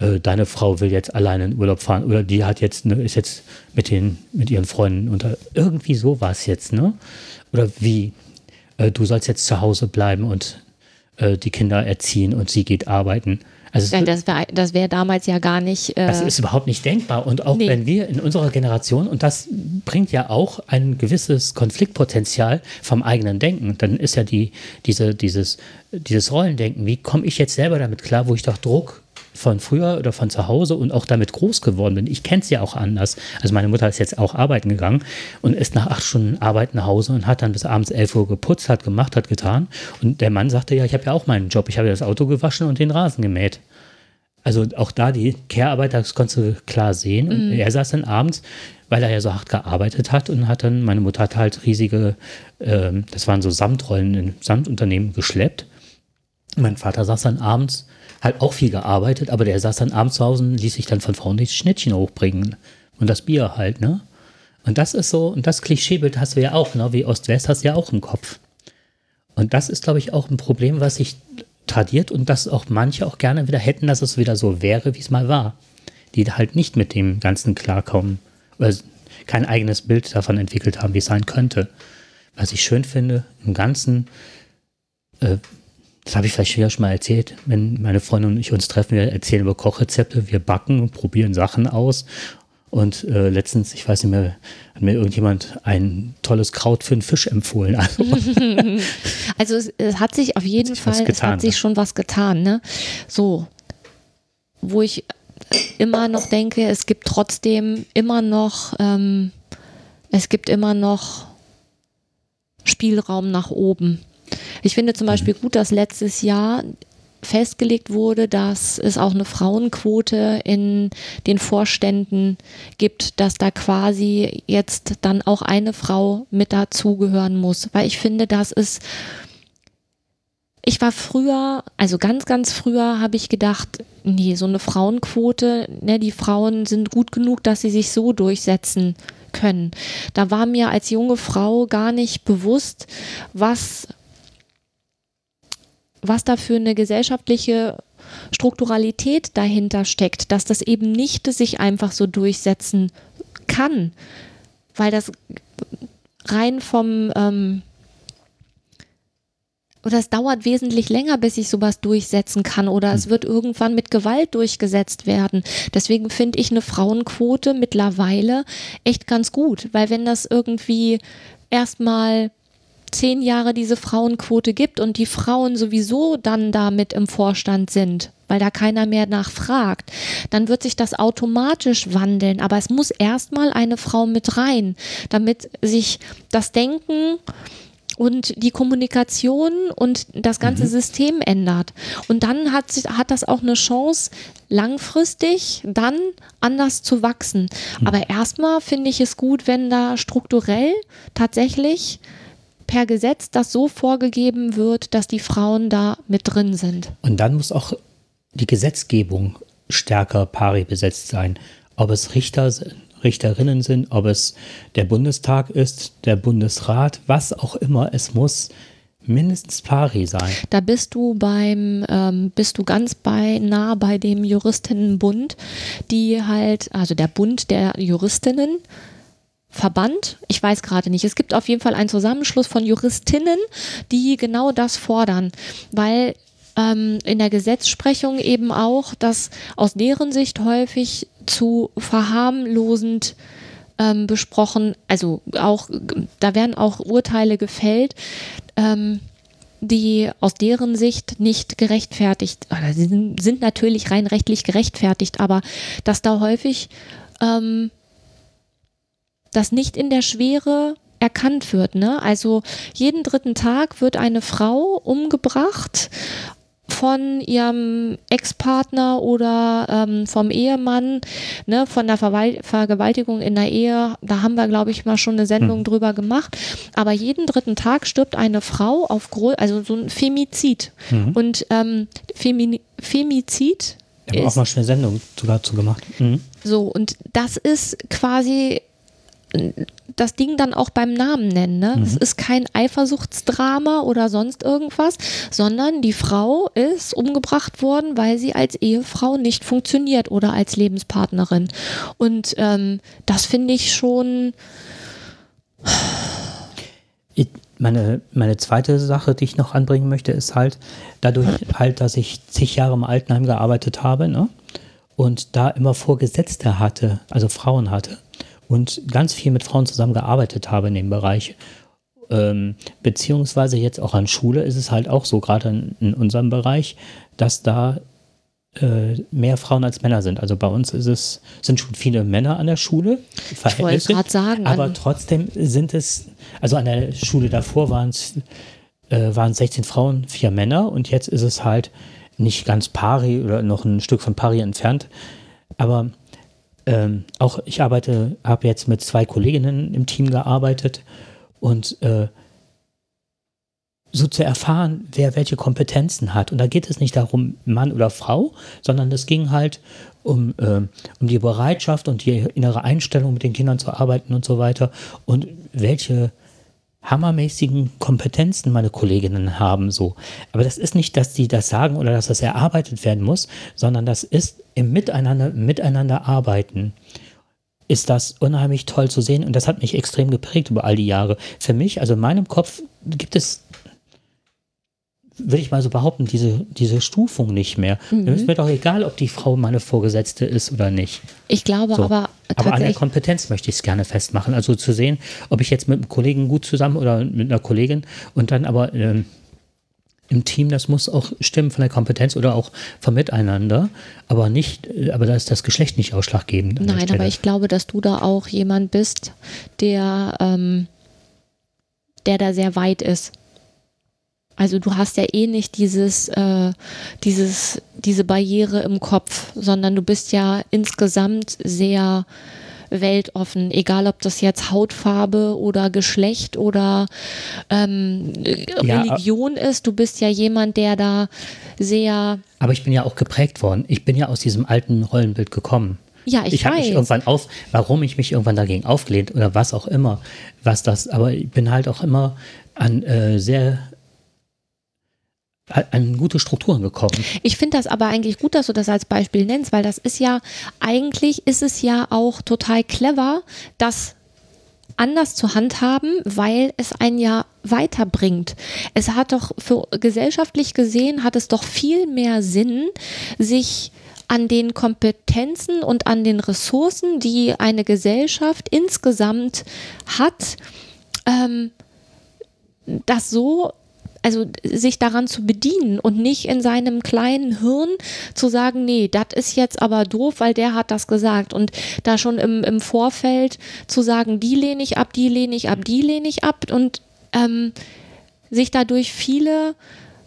Äh, deine Frau will jetzt alleine in Urlaub fahren oder die hat jetzt, ne, ist jetzt mit den, mit ihren Freunden unter. Irgendwie so war es jetzt, ne? Oder wie? Äh, du sollst jetzt zu Hause bleiben und äh, die Kinder erziehen und sie geht arbeiten. Also Ja, das wäre das wär damals ja gar nicht. Äh, das ist überhaupt nicht denkbar. Und auch Nee. wenn wir in unserer Generation, und das bringt ja auch ein gewisses Konfliktpotenzial vom eigenen Denken, dann ist ja die, diese, dieses, dieses Rollendenken, wie komme ich jetzt selber damit klar, wo ich doch Druck von früher oder von zu Hause und auch damit groß geworden bin. Ich kenne es ja auch anders. Also meine Mutter ist jetzt auch arbeiten gegangen und ist nach acht Stunden Arbeit nach Hause und hat dann bis abends 11 Uhr geputzt, hat gemacht, hat getan. Und der Mann sagte, ja, ich habe ja auch meinen Job. Ich habe ja das Auto gewaschen und den Rasen gemäht. Also auch da die Care-Arbeit, das konntest du klar sehen. Und er saß dann abends, weil er ja so hart gearbeitet hat und hat dann, meine Mutter hat halt riesige, ähm, das waren so Samtrollen in Samtunternehmen geschleppt. Mein Vater saß dann abends, hat auch viel gearbeitet, aber der saß dann abends zu Hause und ließ sich dann von Frauen die Schnittchen hochbringen. Und das Bier halt, ne? Und das ist so, und das Klischeebild hast du ja auch, genau wie Ost-West hast du ja auch im Kopf. Und das ist, glaube ich, auch ein Problem, was sich tradiert und das auch manche auch gerne wieder hätten, dass es wieder so wäre, wie es mal war. Die halt nicht mit dem Ganzen klarkommen oder kein eigenes Bild davon entwickelt haben, wie es sein könnte. Was ich schön finde, im Ganzen, äh, das habe ich vielleicht ja schon mal erzählt, wenn meine Freundin und ich uns treffen, wir erzählen über Kochrezepte, wir backen und probieren Sachen aus. Und äh, letztens, ich weiß nicht mehr, hat mir irgendjemand ein tolles Kraut für einen Fisch empfohlen. Also, Also es, es hat sich auf jeden was Fall, es getan, hat sich ne? schon was getan, ne? So, wo ich immer noch denke, es gibt trotzdem immer noch, ähm, es gibt immer noch Spielraum nach oben. Ich finde zum Beispiel gut, dass letztes Jahr festgelegt wurde, dass es auch eine Frauenquote in den Vorständen gibt, dass da quasi jetzt dann auch eine Frau mit dazugehören muss. Weil ich finde, das ist, ich war früher, also ganz, ganz früher habe ich gedacht, nee, so eine Frauenquote, ne, die Frauen sind gut genug, dass sie sich so durchsetzen können. Da war mir als junge Frau gar nicht bewusst, was was da für eine gesellschaftliche Strukturalität dahinter steckt, dass das eben nicht sich einfach so durchsetzen kann, weil das rein vom, ähm, oder es dauert wesentlich länger, bis ich sowas durchsetzen kann oder es wird irgendwann mit Gewalt durchgesetzt werden. Deswegen finde ich eine Frauenquote mittlerweile echt ganz gut, weil wenn das irgendwie erstmal zehn Jahre diese Frauenquote gibt und die Frauen sowieso dann damit im Vorstand sind, weil da keiner mehr nachfragt, dann wird sich das automatisch wandeln. Aber es muss erstmal eine Frau mit rein, damit sich das Denken und die Kommunikation und das ganze mhm. System ändert. Und dann hat, hat das auch eine Chance, langfristig dann anders zu wachsen. Mhm. Aber erstmal finde ich es gut, wenn da strukturell tatsächlich per Gesetz das so vorgegeben wird, dass die Frauen da mit drin sind. Und dann muss auch die Gesetzgebung stärker pari besetzt sein. Ob es Richter sind, Richterinnen sind, ob es der Bundestag ist, der Bundesrat, was auch immer, es muss mindestens pari sein. Da bist du beim, ähm, bist du ganz bei nah bei dem Juristinnenbund, die halt, also der Bund der Juristinnen, Verband, ich weiß gerade nicht. Es gibt auf jeden Fall einen Zusammenschluss von Juristinnen, die genau das fordern, weil ähm, in der Gesetzsprechung eben auch, dass aus deren Sicht häufig zu verharmlosend ähm, besprochen, also auch, da werden auch Urteile gefällt, ähm, die aus deren Sicht nicht gerechtfertigt, oder sie sind, sind natürlich rein rechtlich gerechtfertigt, aber dass da häufig ähm, das nicht in der Schwere erkannt wird. Ne? Also jeden dritten Tag wird eine Frau umgebracht von ihrem Ex-Partner oder ähm, vom Ehemann, ne, von der Verwal Vergewaltigung in der Ehe, da haben wir, glaube ich, mal schon eine Sendung hm. drüber gemacht. Aber jeden dritten Tag stirbt eine Frau auf Gro also so ein Femizid. Mhm. Und ähm, Femi Femizid. Wir haben auch mal schon eine Sendung dazu gemacht. Mhm. So, und das ist quasi das Ding dann auch beim Namen nennen. Ne? Mhm. Es ist kein Eifersuchtsdrama oder sonst irgendwas, sondern die Frau ist umgebracht worden, weil sie als Ehefrau nicht funktioniert oder als Lebenspartnerin. Und ähm, das finde ich schon. meine, meine zweite Sache, die ich noch anbringen möchte, ist halt dadurch halt, dass ich zig Jahre im Altenheim gearbeitet habe ne? und da immer Vorgesetzte hatte, also Frauen hatte und ganz viel mit Frauen zusammengearbeitet habe in dem Bereich. Ähm, beziehungsweise jetzt auch an Schule ist es halt auch so, gerade in, in unserem Bereich, dass da äh, mehr Frauen als Männer sind. Also bei uns ist es, sind schon viele Männer an der Schule. Ich wollte gerade sagen. Aber trotzdem sind es, also an der Schule davor waren es äh, waren 16 Frauen, vier Männer und jetzt ist es halt nicht ganz pari oder noch ein Stück von pari entfernt. Aber ähm, auch ich arbeite, habe jetzt mit zwei Kolleginnen im Team gearbeitet und äh, so zu erfahren, wer welche Kompetenzen hat. Und da geht es nicht darum, Mann oder Frau, sondern es ging halt um, äh, um die Bereitschaft und die innere Einstellung, mit den Kindern zu arbeiten und so weiter. Und welche hammermäßigen Kompetenzen meine Kolleginnen haben, so. Aber das ist nicht, dass die das sagen oder dass das erarbeitet werden muss, sondern das ist im Miteinander, Miteinander arbeiten. Ist das unheimlich toll zu sehen und das hat mich extrem geprägt über all die Jahre. Für mich, also in meinem Kopf, gibt es würde ich mal so behaupten, diese, diese Stufung nicht mehr. Mhm. Dann ist mir doch egal, ob die Frau meine Vorgesetzte ist oder nicht. Ich glaube so. aber. Aber an der Kompetenz möchte ich es gerne festmachen. Also zu sehen, ob ich jetzt mit einem Kollegen gut zusammen oder mit einer Kollegin und dann aber ähm, im Team, das muss auch stimmen von der Kompetenz oder auch vom Miteinander, aber nicht, äh, aber da ist das Geschlecht nicht ausschlaggebend. Nein, aber ich glaube, dass du da auch jemand bist, der, ähm, der da sehr weit ist. Also du hast ja eh nicht dieses, äh, dieses, diese Barriere im Kopf, sondern du bist ja insgesamt sehr weltoffen, egal ob das jetzt Hautfarbe oder Geschlecht oder ähm, ja, Religion ist. Du bist ja jemand, der da sehr. Aber ich bin ja auch geprägt worden. Ich bin ja aus diesem alten Rollenbild gekommen. Ja, ich, ich habe mich irgendwann auf, warum ich mich irgendwann dagegen aufgelehnt oder was auch immer, was das, aber ich bin halt auch immer an äh, sehr an gute Strukturen gekommen. Ich finde das aber eigentlich gut, dass du das als Beispiel nennst, weil das ist ja, eigentlich ist es ja auch total clever, dass anders zu handhaben, weil es ein ja weiterbringt. Es hat doch für gesellschaftlich gesehen hat es doch viel mehr Sinn, sich an den Kompetenzen und an den Ressourcen, die eine Gesellschaft insgesamt hat, ähm, das so also sich daran zu bedienen und nicht in seinem kleinen Hirn zu sagen, nee, das ist jetzt aber doof, weil der hat das gesagt. Und da schon im, im Vorfeld zu sagen, die lehne ich ab, die lehne ich ab, die lehne ich ab und ähm, sich dadurch viele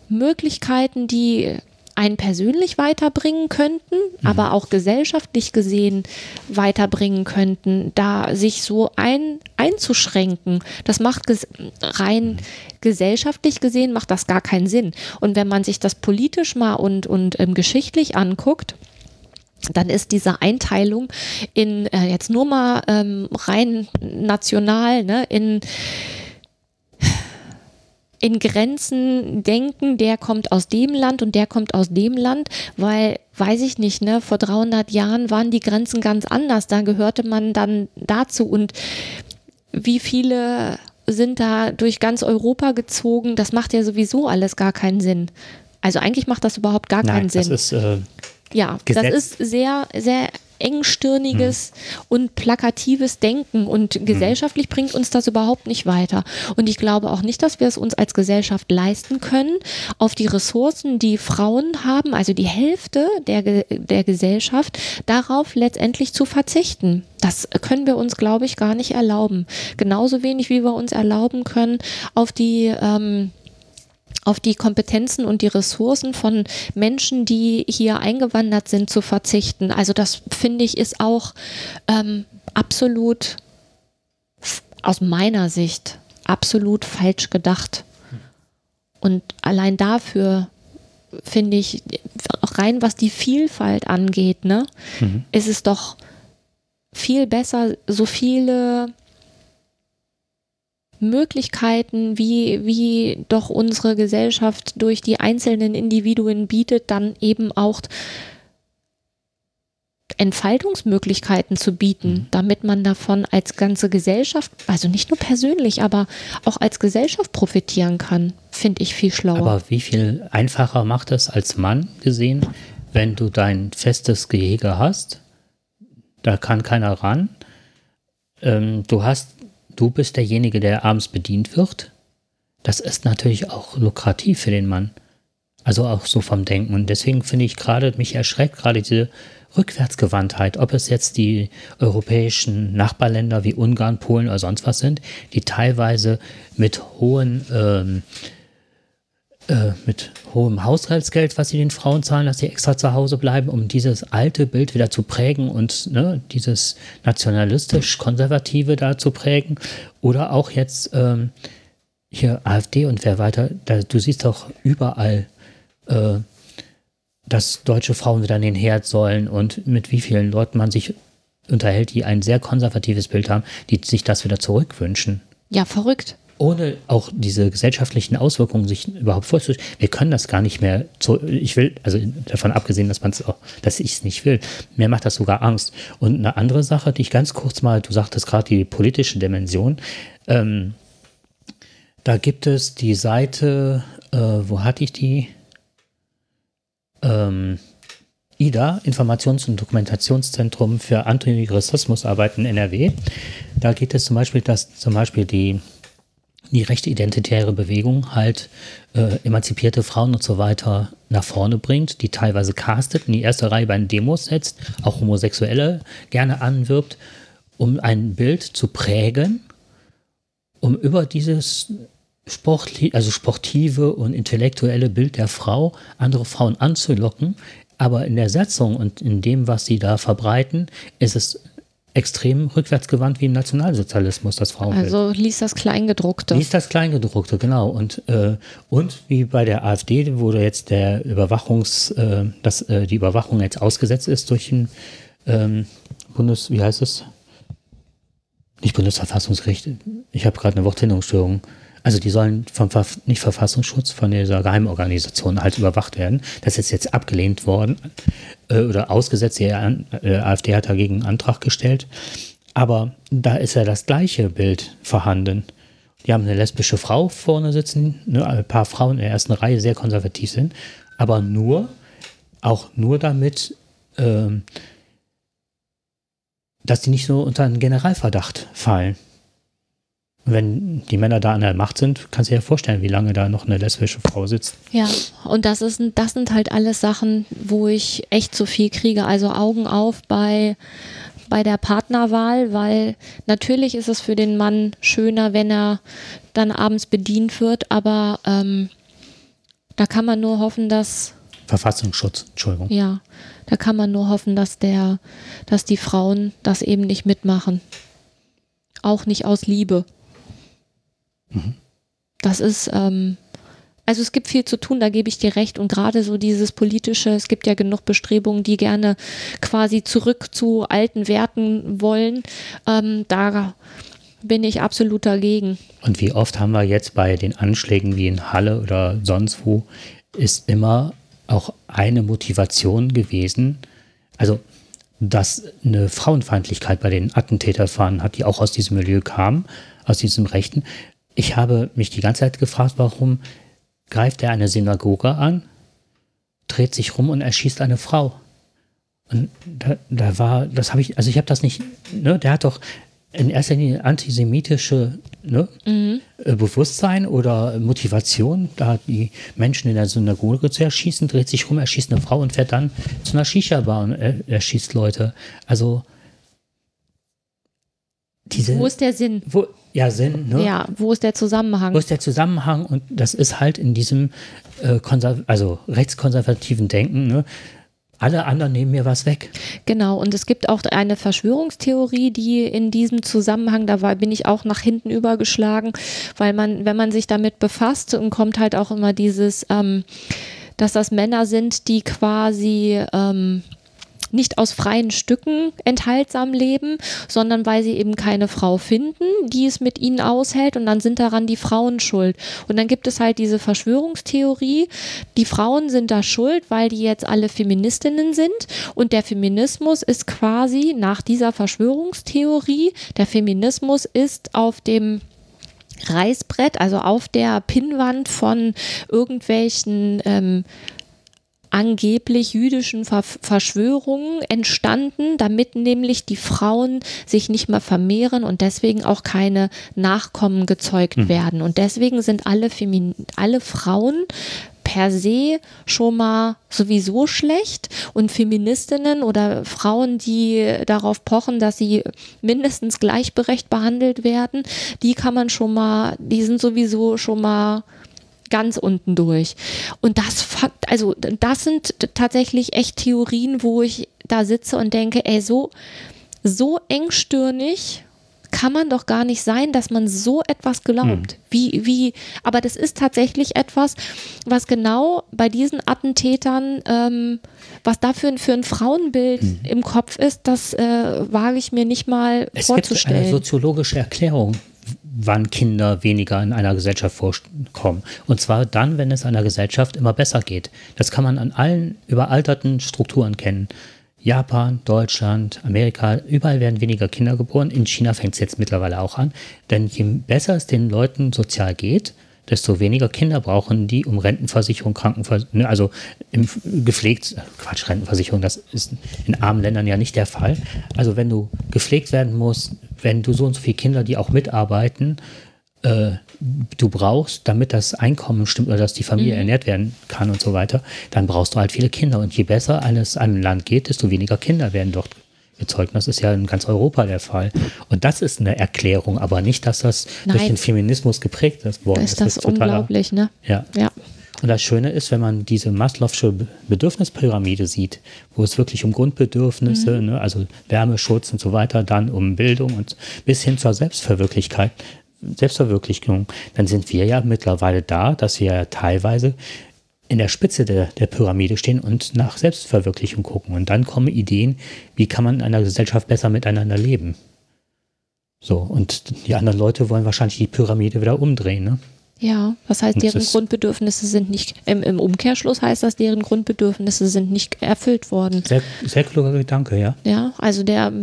Möglichkeiten, die einen persönlich weiterbringen könnten, mhm. aber auch gesellschaftlich gesehen weiterbringen könnten, da sich so ein, einzuschränken, das macht ges rein gesellschaftlich gesehen, macht das gar keinen Sinn. Und wenn man sich das politisch mal und, und ähm, geschichtlich anguckt, dann ist diese Einteilung in äh, jetzt nur mal ähm, rein national, ne, in in Grenzen denken, der kommt aus dem Land und der kommt aus dem Land, weil, weiß ich nicht, ne, vor 300 Jahren waren die Grenzen ganz anders, da gehörte man dann dazu und wie viele sind da durch ganz Europa gezogen, das macht ja sowieso alles gar keinen Sinn. Also eigentlich macht das überhaupt gar Nein, keinen Sinn. Das ist, äh, ja, Gesetz. das ist sehr, sehr engstirniges hm. und plakatives Denken und hm. gesellschaftlich hm. bringt uns das überhaupt nicht weiter. Und ich glaube auch nicht, dass wir es uns als Gesellschaft leisten können, auf die Ressourcen, die Frauen haben, also die Hälfte der, der Gesellschaft, darauf letztendlich zu verzichten. Das können wir uns, glaube ich, gar nicht erlauben. Genauso wenig, wie wir uns erlauben können, auf die ähm, auf die Kompetenzen und die Ressourcen von Menschen, die hier eingewandert sind, zu verzichten. Also das finde ich ist auch ähm, absolut aus meiner Sicht absolut falsch gedacht. Und allein dafür finde ich, rein was die Vielfalt angeht, ne, mhm. ist es doch viel besser, so viele Möglichkeiten, wie, wie doch unsere Gesellschaft durch die einzelnen Individuen bietet, dann eben auch Entfaltungsmöglichkeiten zu bieten, mhm. damit man davon als ganze Gesellschaft, also nicht nur persönlich, aber auch als Gesellschaft profitieren kann, finde ich viel schlauer. Aber wie viel einfacher macht es als Mann gesehen, wenn du dein festes Gehege hast? Da kann keiner ran. Ähm, du hast du bist derjenige, der abends bedient wird, das ist natürlich auch lukrativ für den Mann. Also auch so vom Denken. Und deswegen finde ich gerade, mich erschreckt gerade diese Rückwärtsgewandtheit, ob es jetzt die europäischen Nachbarländer wie Ungarn, Polen oder sonst was sind, die teilweise mit hohen ähm, äh, mit hohem Haushaltsgeld, was sie den Frauen zahlen, dass sie extra zu Hause bleiben, um dieses alte Bild wieder zu prägen und ne, dieses nationalistisch-konservative da zu prägen. Oder auch jetzt ähm, hier AfD und wer weiter, da, du siehst doch überall, äh, dass deutsche Frauen wieder in den Herd sollen und mit wie vielen Leuten man sich unterhält, die ein sehr konservatives Bild haben, die sich das wieder zurückwünschen. Ja, verrückt ohne auch diese gesellschaftlichen Auswirkungen sich überhaupt vorzustellen. Wir können das gar nicht mehr. Zu, ich will, also davon abgesehen, dass man es auch, dass ich es nicht will. Mir macht das sogar Angst. Und eine andere Sache, die ich ganz kurz mal, du sagtest gerade die politische Dimension. Ähm, da gibt es die Seite, äh, wo hatte ich die? Ähm, IDA, Informations- und Dokumentationszentrum für Antirassismusarbeit in NRW. Da geht es zum Beispiel, dass zum Beispiel die die rechte identitäre Bewegung halt äh, emanzipierte Frauen und so weiter nach vorne bringt, die teilweise castet, in die erste Reihe bei den Demos setzt, auch Homosexuelle gerne anwirbt, um ein Bild zu prägen, um über dieses Sportli also sportive und intellektuelle Bild der Frau andere Frauen anzulocken. Aber in der Setzung und in dem, was sie da verbreiten, ist es extrem rückwärtsgewandt wie im Nationalsozialismus, das Frauenbild. Also liest das Kleingedruckte. Liest das Kleingedruckte, genau. Und, äh, und wie bei der AfD, wo jetzt der Überwachungs, äh, das, äh, die Überwachung jetzt ausgesetzt ist durch ein ähm, Bundes, wie heißt es? Nicht Bundesverfassungsgericht, ich habe gerade eine Wortfindungsstörung. Also die sollen vom Verf nicht Verfassungsschutz, von dieser Geheimorganisation halt überwacht werden. Das ist jetzt abgelehnt worden äh, oder ausgesetzt. Die äh, AfD hat dagegen einen Antrag gestellt. Aber da ist ja das gleiche Bild vorhanden. Die haben eine lesbische Frau vorne sitzen, ne, ein paar Frauen in der ersten Reihe sehr konservativ sind, aber nur, auch nur damit, ähm, dass die nicht so unter einen Generalverdacht fallen. Wenn die Männer da an der Macht sind, kannst du dir ja vorstellen, wie lange da noch eine lesbische Frau sitzt. Ja, und das ist, das sind halt alles Sachen, wo ich echt zu viel kriege. Also Augen auf bei, bei der Partnerwahl, weil natürlich ist es für den Mann schöner, wenn er dann abends bedient wird, aber ähm, da kann man nur hoffen, dass Verfassungsschutz, Entschuldigung. ja, da kann man nur hoffen, dass der, dass die Frauen das eben nicht mitmachen. Auch nicht aus Liebe. Das ist, ähm, also es gibt viel zu tun, da gebe ich dir recht. Und gerade so dieses politische, es gibt ja genug Bestrebungen, die gerne quasi zurück zu alten Werten wollen. Ähm, da bin ich absolut dagegen. Und wie oft haben wir jetzt bei den Anschlägen wie in Halle oder sonst wo, ist immer auch eine Motivation gewesen, also dass eine Frauenfeindlichkeit bei den Attentätern hat, die auch aus diesem Milieu kam, aus diesem Rechten. Ich habe mich die ganze Zeit gefragt, warum greift er eine Synagoge an, dreht sich rum und erschießt eine Frau. Und da, da war, das habe ich, also ich habe das nicht, ne, der hat doch in erster Linie antisemitische ne, äh, Bewusstsein oder Motivation, da die Menschen in der Synagoge zu erschießen, dreht sich rum, erschießt eine Frau und fährt dann zu einer Shisha-Bar und er, erschießt Leute. Also diese, Wo ist der Sinn? wo, ja, Sinn, ne? Ja, wo ist der Zusammenhang? Wo ist der Zusammenhang? Und das ist halt in diesem äh, also rechtskonservativen Denken, ne? Alle anderen nehmen mir was weg. Genau, und es gibt auch eine Verschwörungstheorie, die in diesem Zusammenhang, da war, bin ich auch nach hinten übergeschlagen, weil man, wenn man sich damit befasst, und kommt halt auch immer dieses, ähm, dass das Männer sind, die quasi ähm, nicht aus freien Stücken enthaltsam leben, sondern weil sie eben keine Frau finden, die es mit ihnen aushält. Und dann sind daran die Frauen schuld. Und dann gibt es halt diese Verschwörungstheorie, die Frauen sind da schuld, weil die jetzt alle Feministinnen sind. Und der Feminismus ist quasi nach dieser Verschwörungstheorie, der Feminismus ist auf dem Reißbrett, also auf der Pinnwand von irgendwelchen ähm, angeblich jüdischen Ver Verschwörungen entstanden, damit nämlich die Frauen sich nicht mehr vermehren und deswegen auch keine Nachkommen gezeugt werden. Und deswegen sind alle, Femin alle Frauen per se schon mal sowieso schlecht und Feministinnen oder Frauen, die darauf pochen, dass sie mindestens gleichberechtigt behandelt werden, die kann man schon mal, die sind sowieso schon mal ganz unten durch. Und das, also das sind tatsächlich echt Theorien, wo ich da sitze und denke, ey, so, so engstirnig kann man doch gar nicht sein, dass man so etwas glaubt. Wie, wie, aber das ist tatsächlich etwas, was genau bei diesen Attentätern, ähm, was da für, ein- Frauenbild im Kopf ist, das äh, wage ich mir nicht mal Es gibt eine vorzustellen. soziologische Erklärung, wann Kinder weniger in einer Gesellschaft vorkommen. Und zwar dann, wenn es einer Gesellschaft immer besser geht. Das kann man an allen überalterten Strukturen kennen. Japan, Deutschland, Amerika, überall werden weniger Kinder geboren. In China fängt es jetzt mittlerweile auch an. Denn je besser es den Leuten sozial geht, desto weniger Kinder brauchen die, um Rentenversicherung, Krankenversicherung, ne, also im, gepflegt, Quatsch, Rentenversicherung, das ist in armen Ländern ja nicht der Fall. Also wenn du gepflegt werden musst, wenn du so und so viele Kinder, die auch mitarbeiten, äh, du brauchst, damit das Einkommen stimmt oder dass die Familie ernährt werden kann und so weiter, dann brauchst du halt viele Kinder. Und je besser eines einem Land geht, desto weniger Kinder werden dort Das ist ja in ganz Europa der Fall. Und das ist eine Erklärung, aber nicht, dass das durch Nein. den Feminismus geprägt ist worden ist das totaler- unglaublich, ne? Ja. Ja. Und das Schöne ist, wenn man diese Maslow'sche Be- Bedürfnispyramide sieht, wo es wirklich um Grundbedürfnisse, ne, also Wärmeschutz und so weiter, dann um Bildung und bis hin zur Selbstverwirklichkeit, Selbstverwirklichung, dann sind wir ja mittlerweile da, dass wir ja teilweise in der Spitze der, der Pyramide stehen und nach Selbstverwirklichung gucken. Und dann kommen Ideen, wie kann man in einer Gesellschaft besser miteinander leben. So, und die anderen Leute wollen wahrscheinlich die Pyramide wieder umdrehen, ne? Ja, das heißt, deren Grundbedürfnisse sind nicht, im, im Umkehrschluss heißt das, deren Grundbedürfnisse sind nicht erfüllt worden. Sehr, sehr kluger Gedanke, ja. Ja, also der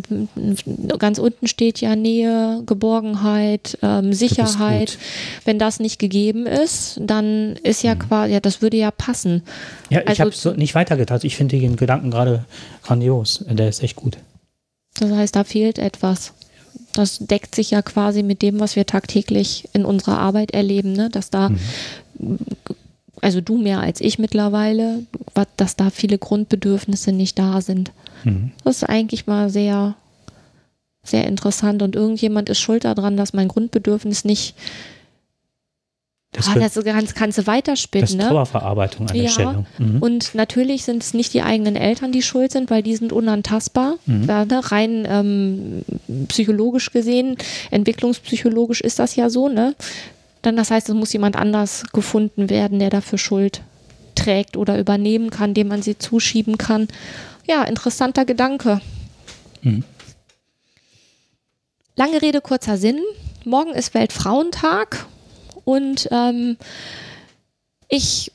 ganz unten steht ja Nähe, Geborgenheit, ähm, Sicherheit. Wenn das nicht gegeben ist, dann ist ja quasi, ja, das würde ja passen. Ja, ich Also- habe so nicht weitergedacht. Ich finde den Gedanken gerade grandios. Der ist echt gut. Das heißt, da fehlt etwas. Das deckt sich ja quasi mit dem, was wir tagtäglich in unserer Arbeit erleben, ne? dass da, also du mehr als ich mittlerweile, dass da viele Grundbedürfnisse nicht da sind. Mhm. Das ist eigentlich mal sehr, sehr interessant und irgendjemand ist schuld daran, dass mein Grundbedürfnis nicht, Das, ah, das kannst, kannst du das weiterspinnen, ist ne? Trauerverarbeitung an der Ja, Stelle. Mhm. Und natürlich sind es nicht die eigenen Eltern, die schuld sind, weil die sind unantastbar. Mhm. Da, ne, rein ähm, psychologisch gesehen, entwicklungspsychologisch ist das ja so, ne? Dann das heißt, es muss jemand anders gefunden werden, der dafür Schuld trägt oder übernehmen kann, dem man sie zuschieben kann. Ja, interessanter Gedanke. Mhm. Lange Rede, kurzer Sinn. Morgen ist Weltfrauentag und ähm, ich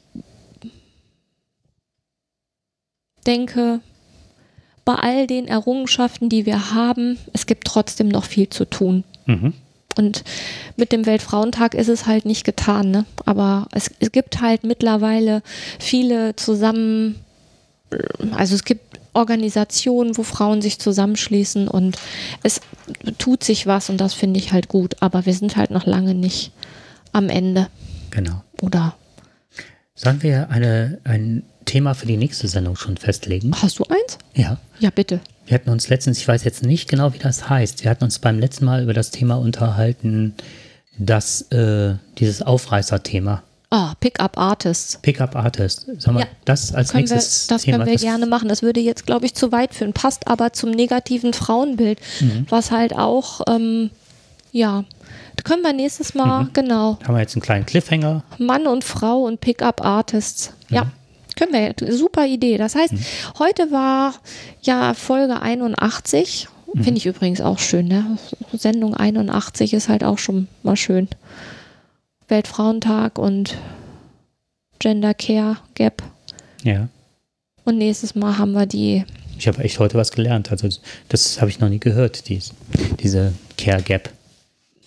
denke, bei all den Errungenschaften, die wir haben, es gibt trotzdem noch viel zu tun. Mhm. Und mit dem Weltfrauentag ist es halt nicht getan, ne? Aber es, es gibt halt mittlerweile viele zusammen, also es gibt Organisationen, wo Frauen sich zusammenschließen und es tut sich was und das finde ich halt gut. Aber wir sind halt noch lange nicht am Ende. Genau. Oder Sollen wir eine, ein Thema für die nächste Sendung schon festlegen? hast du eins? Ja. Ja, bitte. Wir hatten uns letztens, ich weiß jetzt nicht genau, wie das heißt, wir hatten uns beim letzten Mal über das Thema unterhalten, dass äh, dieses Aufreißer-Thema, Ah, Pickup Artists. Pickup Artist, sollen wir Ja. das als Können wir, nächstes das Thema können wir gerne machen. Das würde jetzt, glaube ich, zu weit führen. Passt aber zum negativen Frauenbild, Mhm. was halt auch, ähm, ja, da können wir nächstes Mal, Mhm. genau, Haben wir jetzt einen kleinen Cliffhanger? Mann und Frau und Pickup Artists. Ja, können wir, super Idee. Das heißt, heute war ja Folge 81. Finde ich übrigens auch schön, ne? Sendung 81 ist halt auch schon mal schön. Weltfrauentag und Gender Care Gap. Ja. Und nächstes Mal haben wir die, Ich habe echt heute was gelernt. Also das habe ich noch nie gehört, dies, diese Care Gap.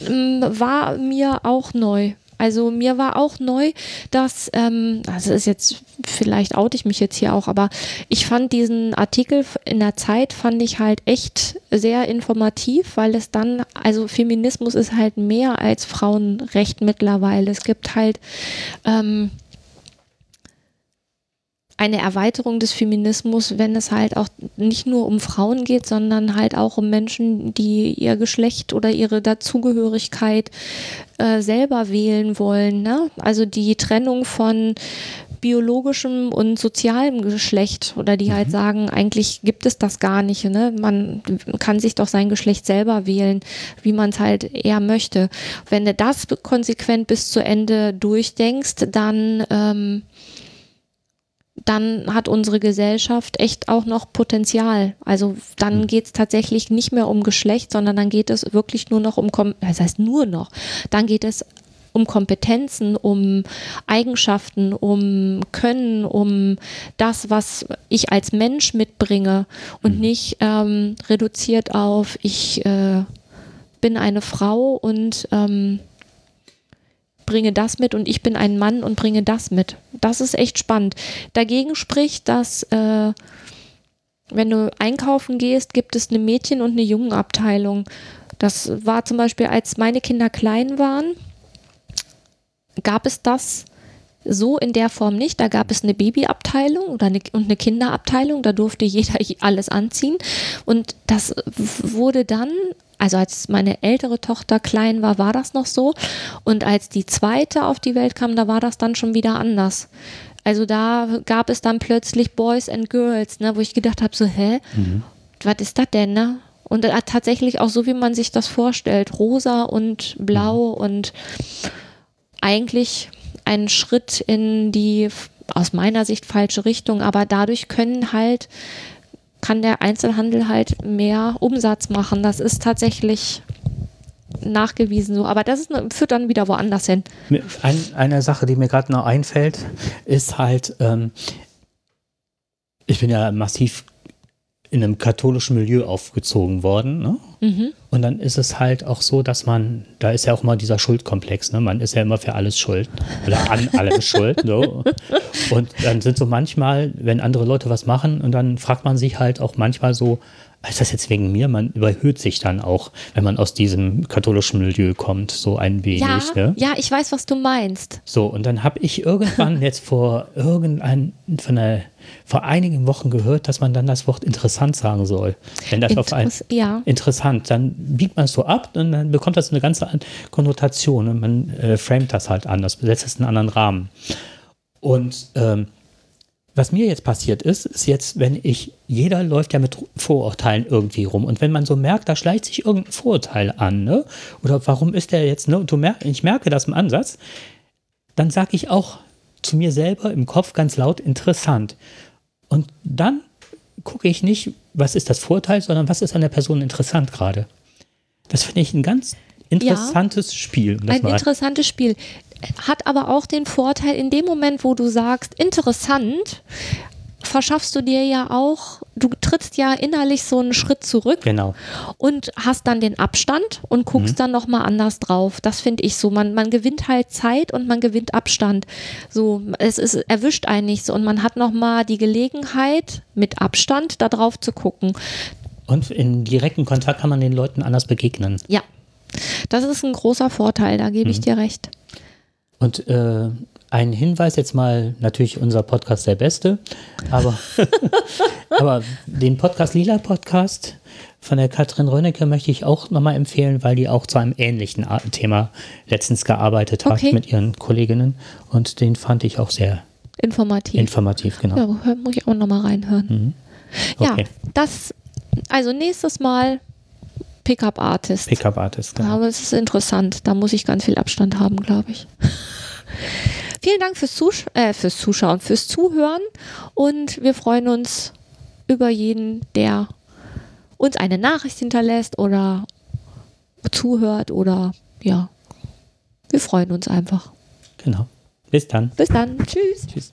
War mir auch neu. Also mir war auch neu, dass, ähm, also ist jetzt, vielleicht oute ich mich jetzt hier auch, aber ich fand diesen Artikel in der Zeit, fand ich halt echt sehr informativ, weil es dann, also Feminismus ist halt mehr als Frauenrecht mittlerweile. Es gibt halt, ähm, eine Erweiterung des Feminismus, wenn es halt auch nicht nur um Frauen geht, sondern halt auch um Menschen, die ihr Geschlecht oder ihre Dazugehörigkeit äh, selber wählen wollen. Ne? Also die Trennung von biologischem und sozialem Geschlecht oder die halt sagen, eigentlich gibt es das gar nicht. Ne? Man kann sich doch sein Geschlecht selber wählen, wie man es halt eher möchte. Wenn du das konsequent bis zu Ende durchdenkst, dann ähm, dann hat unsere Gesellschaft echt auch noch Potenzial. Also dann geht es tatsächlich nicht mehr um Geschlecht, sondern dann geht es wirklich nur noch um, das heißt nur noch, dann geht es um Kompetenzen, um Eigenschaften, um Können, um das, was ich als Mensch mitbringe und nicht ähm, reduziert auf, ich äh, bin eine Frau und ähm, bringe das mit und ich bin ein Mann und bringe das mit. Das ist echt spannend. Dagegen spricht, dass äh, wenn du einkaufen gehst, gibt es eine Mädchen- und eine Jungenabteilung. Das war zum Beispiel, als meine Kinder klein waren, gab es das so in der Form nicht. Da gab es eine Babyabteilung oder eine, und eine Kinderabteilung. Da durfte jeder alles anziehen. Und das wurde dann, also als meine ältere Tochter klein war, war das noch so. Und als die zweite auf die Welt kam, da war das dann schon wieder anders. Also da gab es dann plötzlich Boys and Girls, ne, wo ich gedacht habe, so, hä, was ist das denn, ne? Und tatsächlich auch so, wie man sich das vorstellt, rosa und blau und eigentlich ein Schritt in die aus meiner Sicht falsche Richtung, aber dadurch können halt kann der Einzelhandel halt mehr Umsatz machen. Das ist tatsächlich nachgewiesen. So. Aber das ist, führt dann wieder woanders hin. Ein, eine Sache, die mir gerade noch einfällt, ist halt, ähm, ich bin ja massiv in einem katholischen Milieu aufgezogen worden. Ne? Mhm. Und dann ist es halt auch so, dass man, da ist ja auch mal dieser Schuldkomplex, ne? Man ist ja immer für alles schuld. Oder an allem schuld. So. Und dann sind so manchmal, wenn andere Leute was machen, und dann fragt man sich halt auch manchmal so, ist das jetzt wegen mir? Man überhöht sich dann auch, wenn man aus diesem katholischen Milieu kommt, so ein wenig. Ja, ne? ja, ich weiß, was du meinst. So, und dann habe ich irgendwann jetzt vor irgendein, von der, vor einigen Wochen gehört, dass man dann das Wort interessant sagen soll. Wenn das auf ein, Interess- ja. interessant, dann biegt man es so ab und dann bekommt das eine ganze an- Konnotation und man äh, framet das halt anders, besetzt es in einen anderen Rahmen. Und ähm, was mir jetzt passiert ist, ist jetzt, wenn ich, jeder läuft ja mit Vorurteilen irgendwie rum. Und wenn man so merkt, da schleicht sich irgendein Vorurteil an, ne? Oder warum ist der jetzt, ne? Und du merk, ich merke das im Ansatz, dann sage ich auch zu mir selber im Kopf ganz laut interessant. Und dann gucke ich nicht, was ist das Vorteil, sondern was ist an der Person interessant gerade. Das finde ich ein ganz interessantes Spiel. Um Ein mal interessantes Spiel. Hat aber auch den Vorteil, in dem Moment, wo du sagst, interessant, verschaffst du dir ja auch, du trittst ja innerlich so einen Schritt zurück genau. und hast dann den Abstand und guckst Mhm. dann nochmal anders drauf. Das finde ich so. Man, man gewinnt halt Zeit und man gewinnt Abstand. So, es ist, erwischt einen nicht so und man hat nochmal die Gelegenheit, mit Abstand da drauf zu gucken. Und in direkten Kontakt kann man den Leuten anders begegnen. Ja, das ist ein großer Vorteil, da gebe ich Mhm. dir recht. Und äh, ein Hinweis jetzt mal, natürlich unser Podcast der beste, aber, aber den Podcast Lila Podcast von der Katrin Rönnecke möchte ich auch nochmal empfehlen, weil die auch zu einem ähnlichen Thema letztens gearbeitet hat Okay. mit ihren Kolleginnen und den fand ich auch sehr Informativ. informativ, genau. ja, muss ich auch nochmal reinhören. Ja, Okay. das, also nächstes Mal Pickup Artist. Pickup Artist, genau. Aber es ist interessant. Da muss ich ganz viel Abstand haben, glaube ich. Vielen Dank fürs, Zusch äh, fürs Zuschauen, fürs Zuhören. Und wir freuen uns über jeden, der uns eine Nachricht hinterlässt oder zuhört oder ja. Wir freuen uns einfach. genau. Bis dann. Bis dann. Tschüss. Tschüss.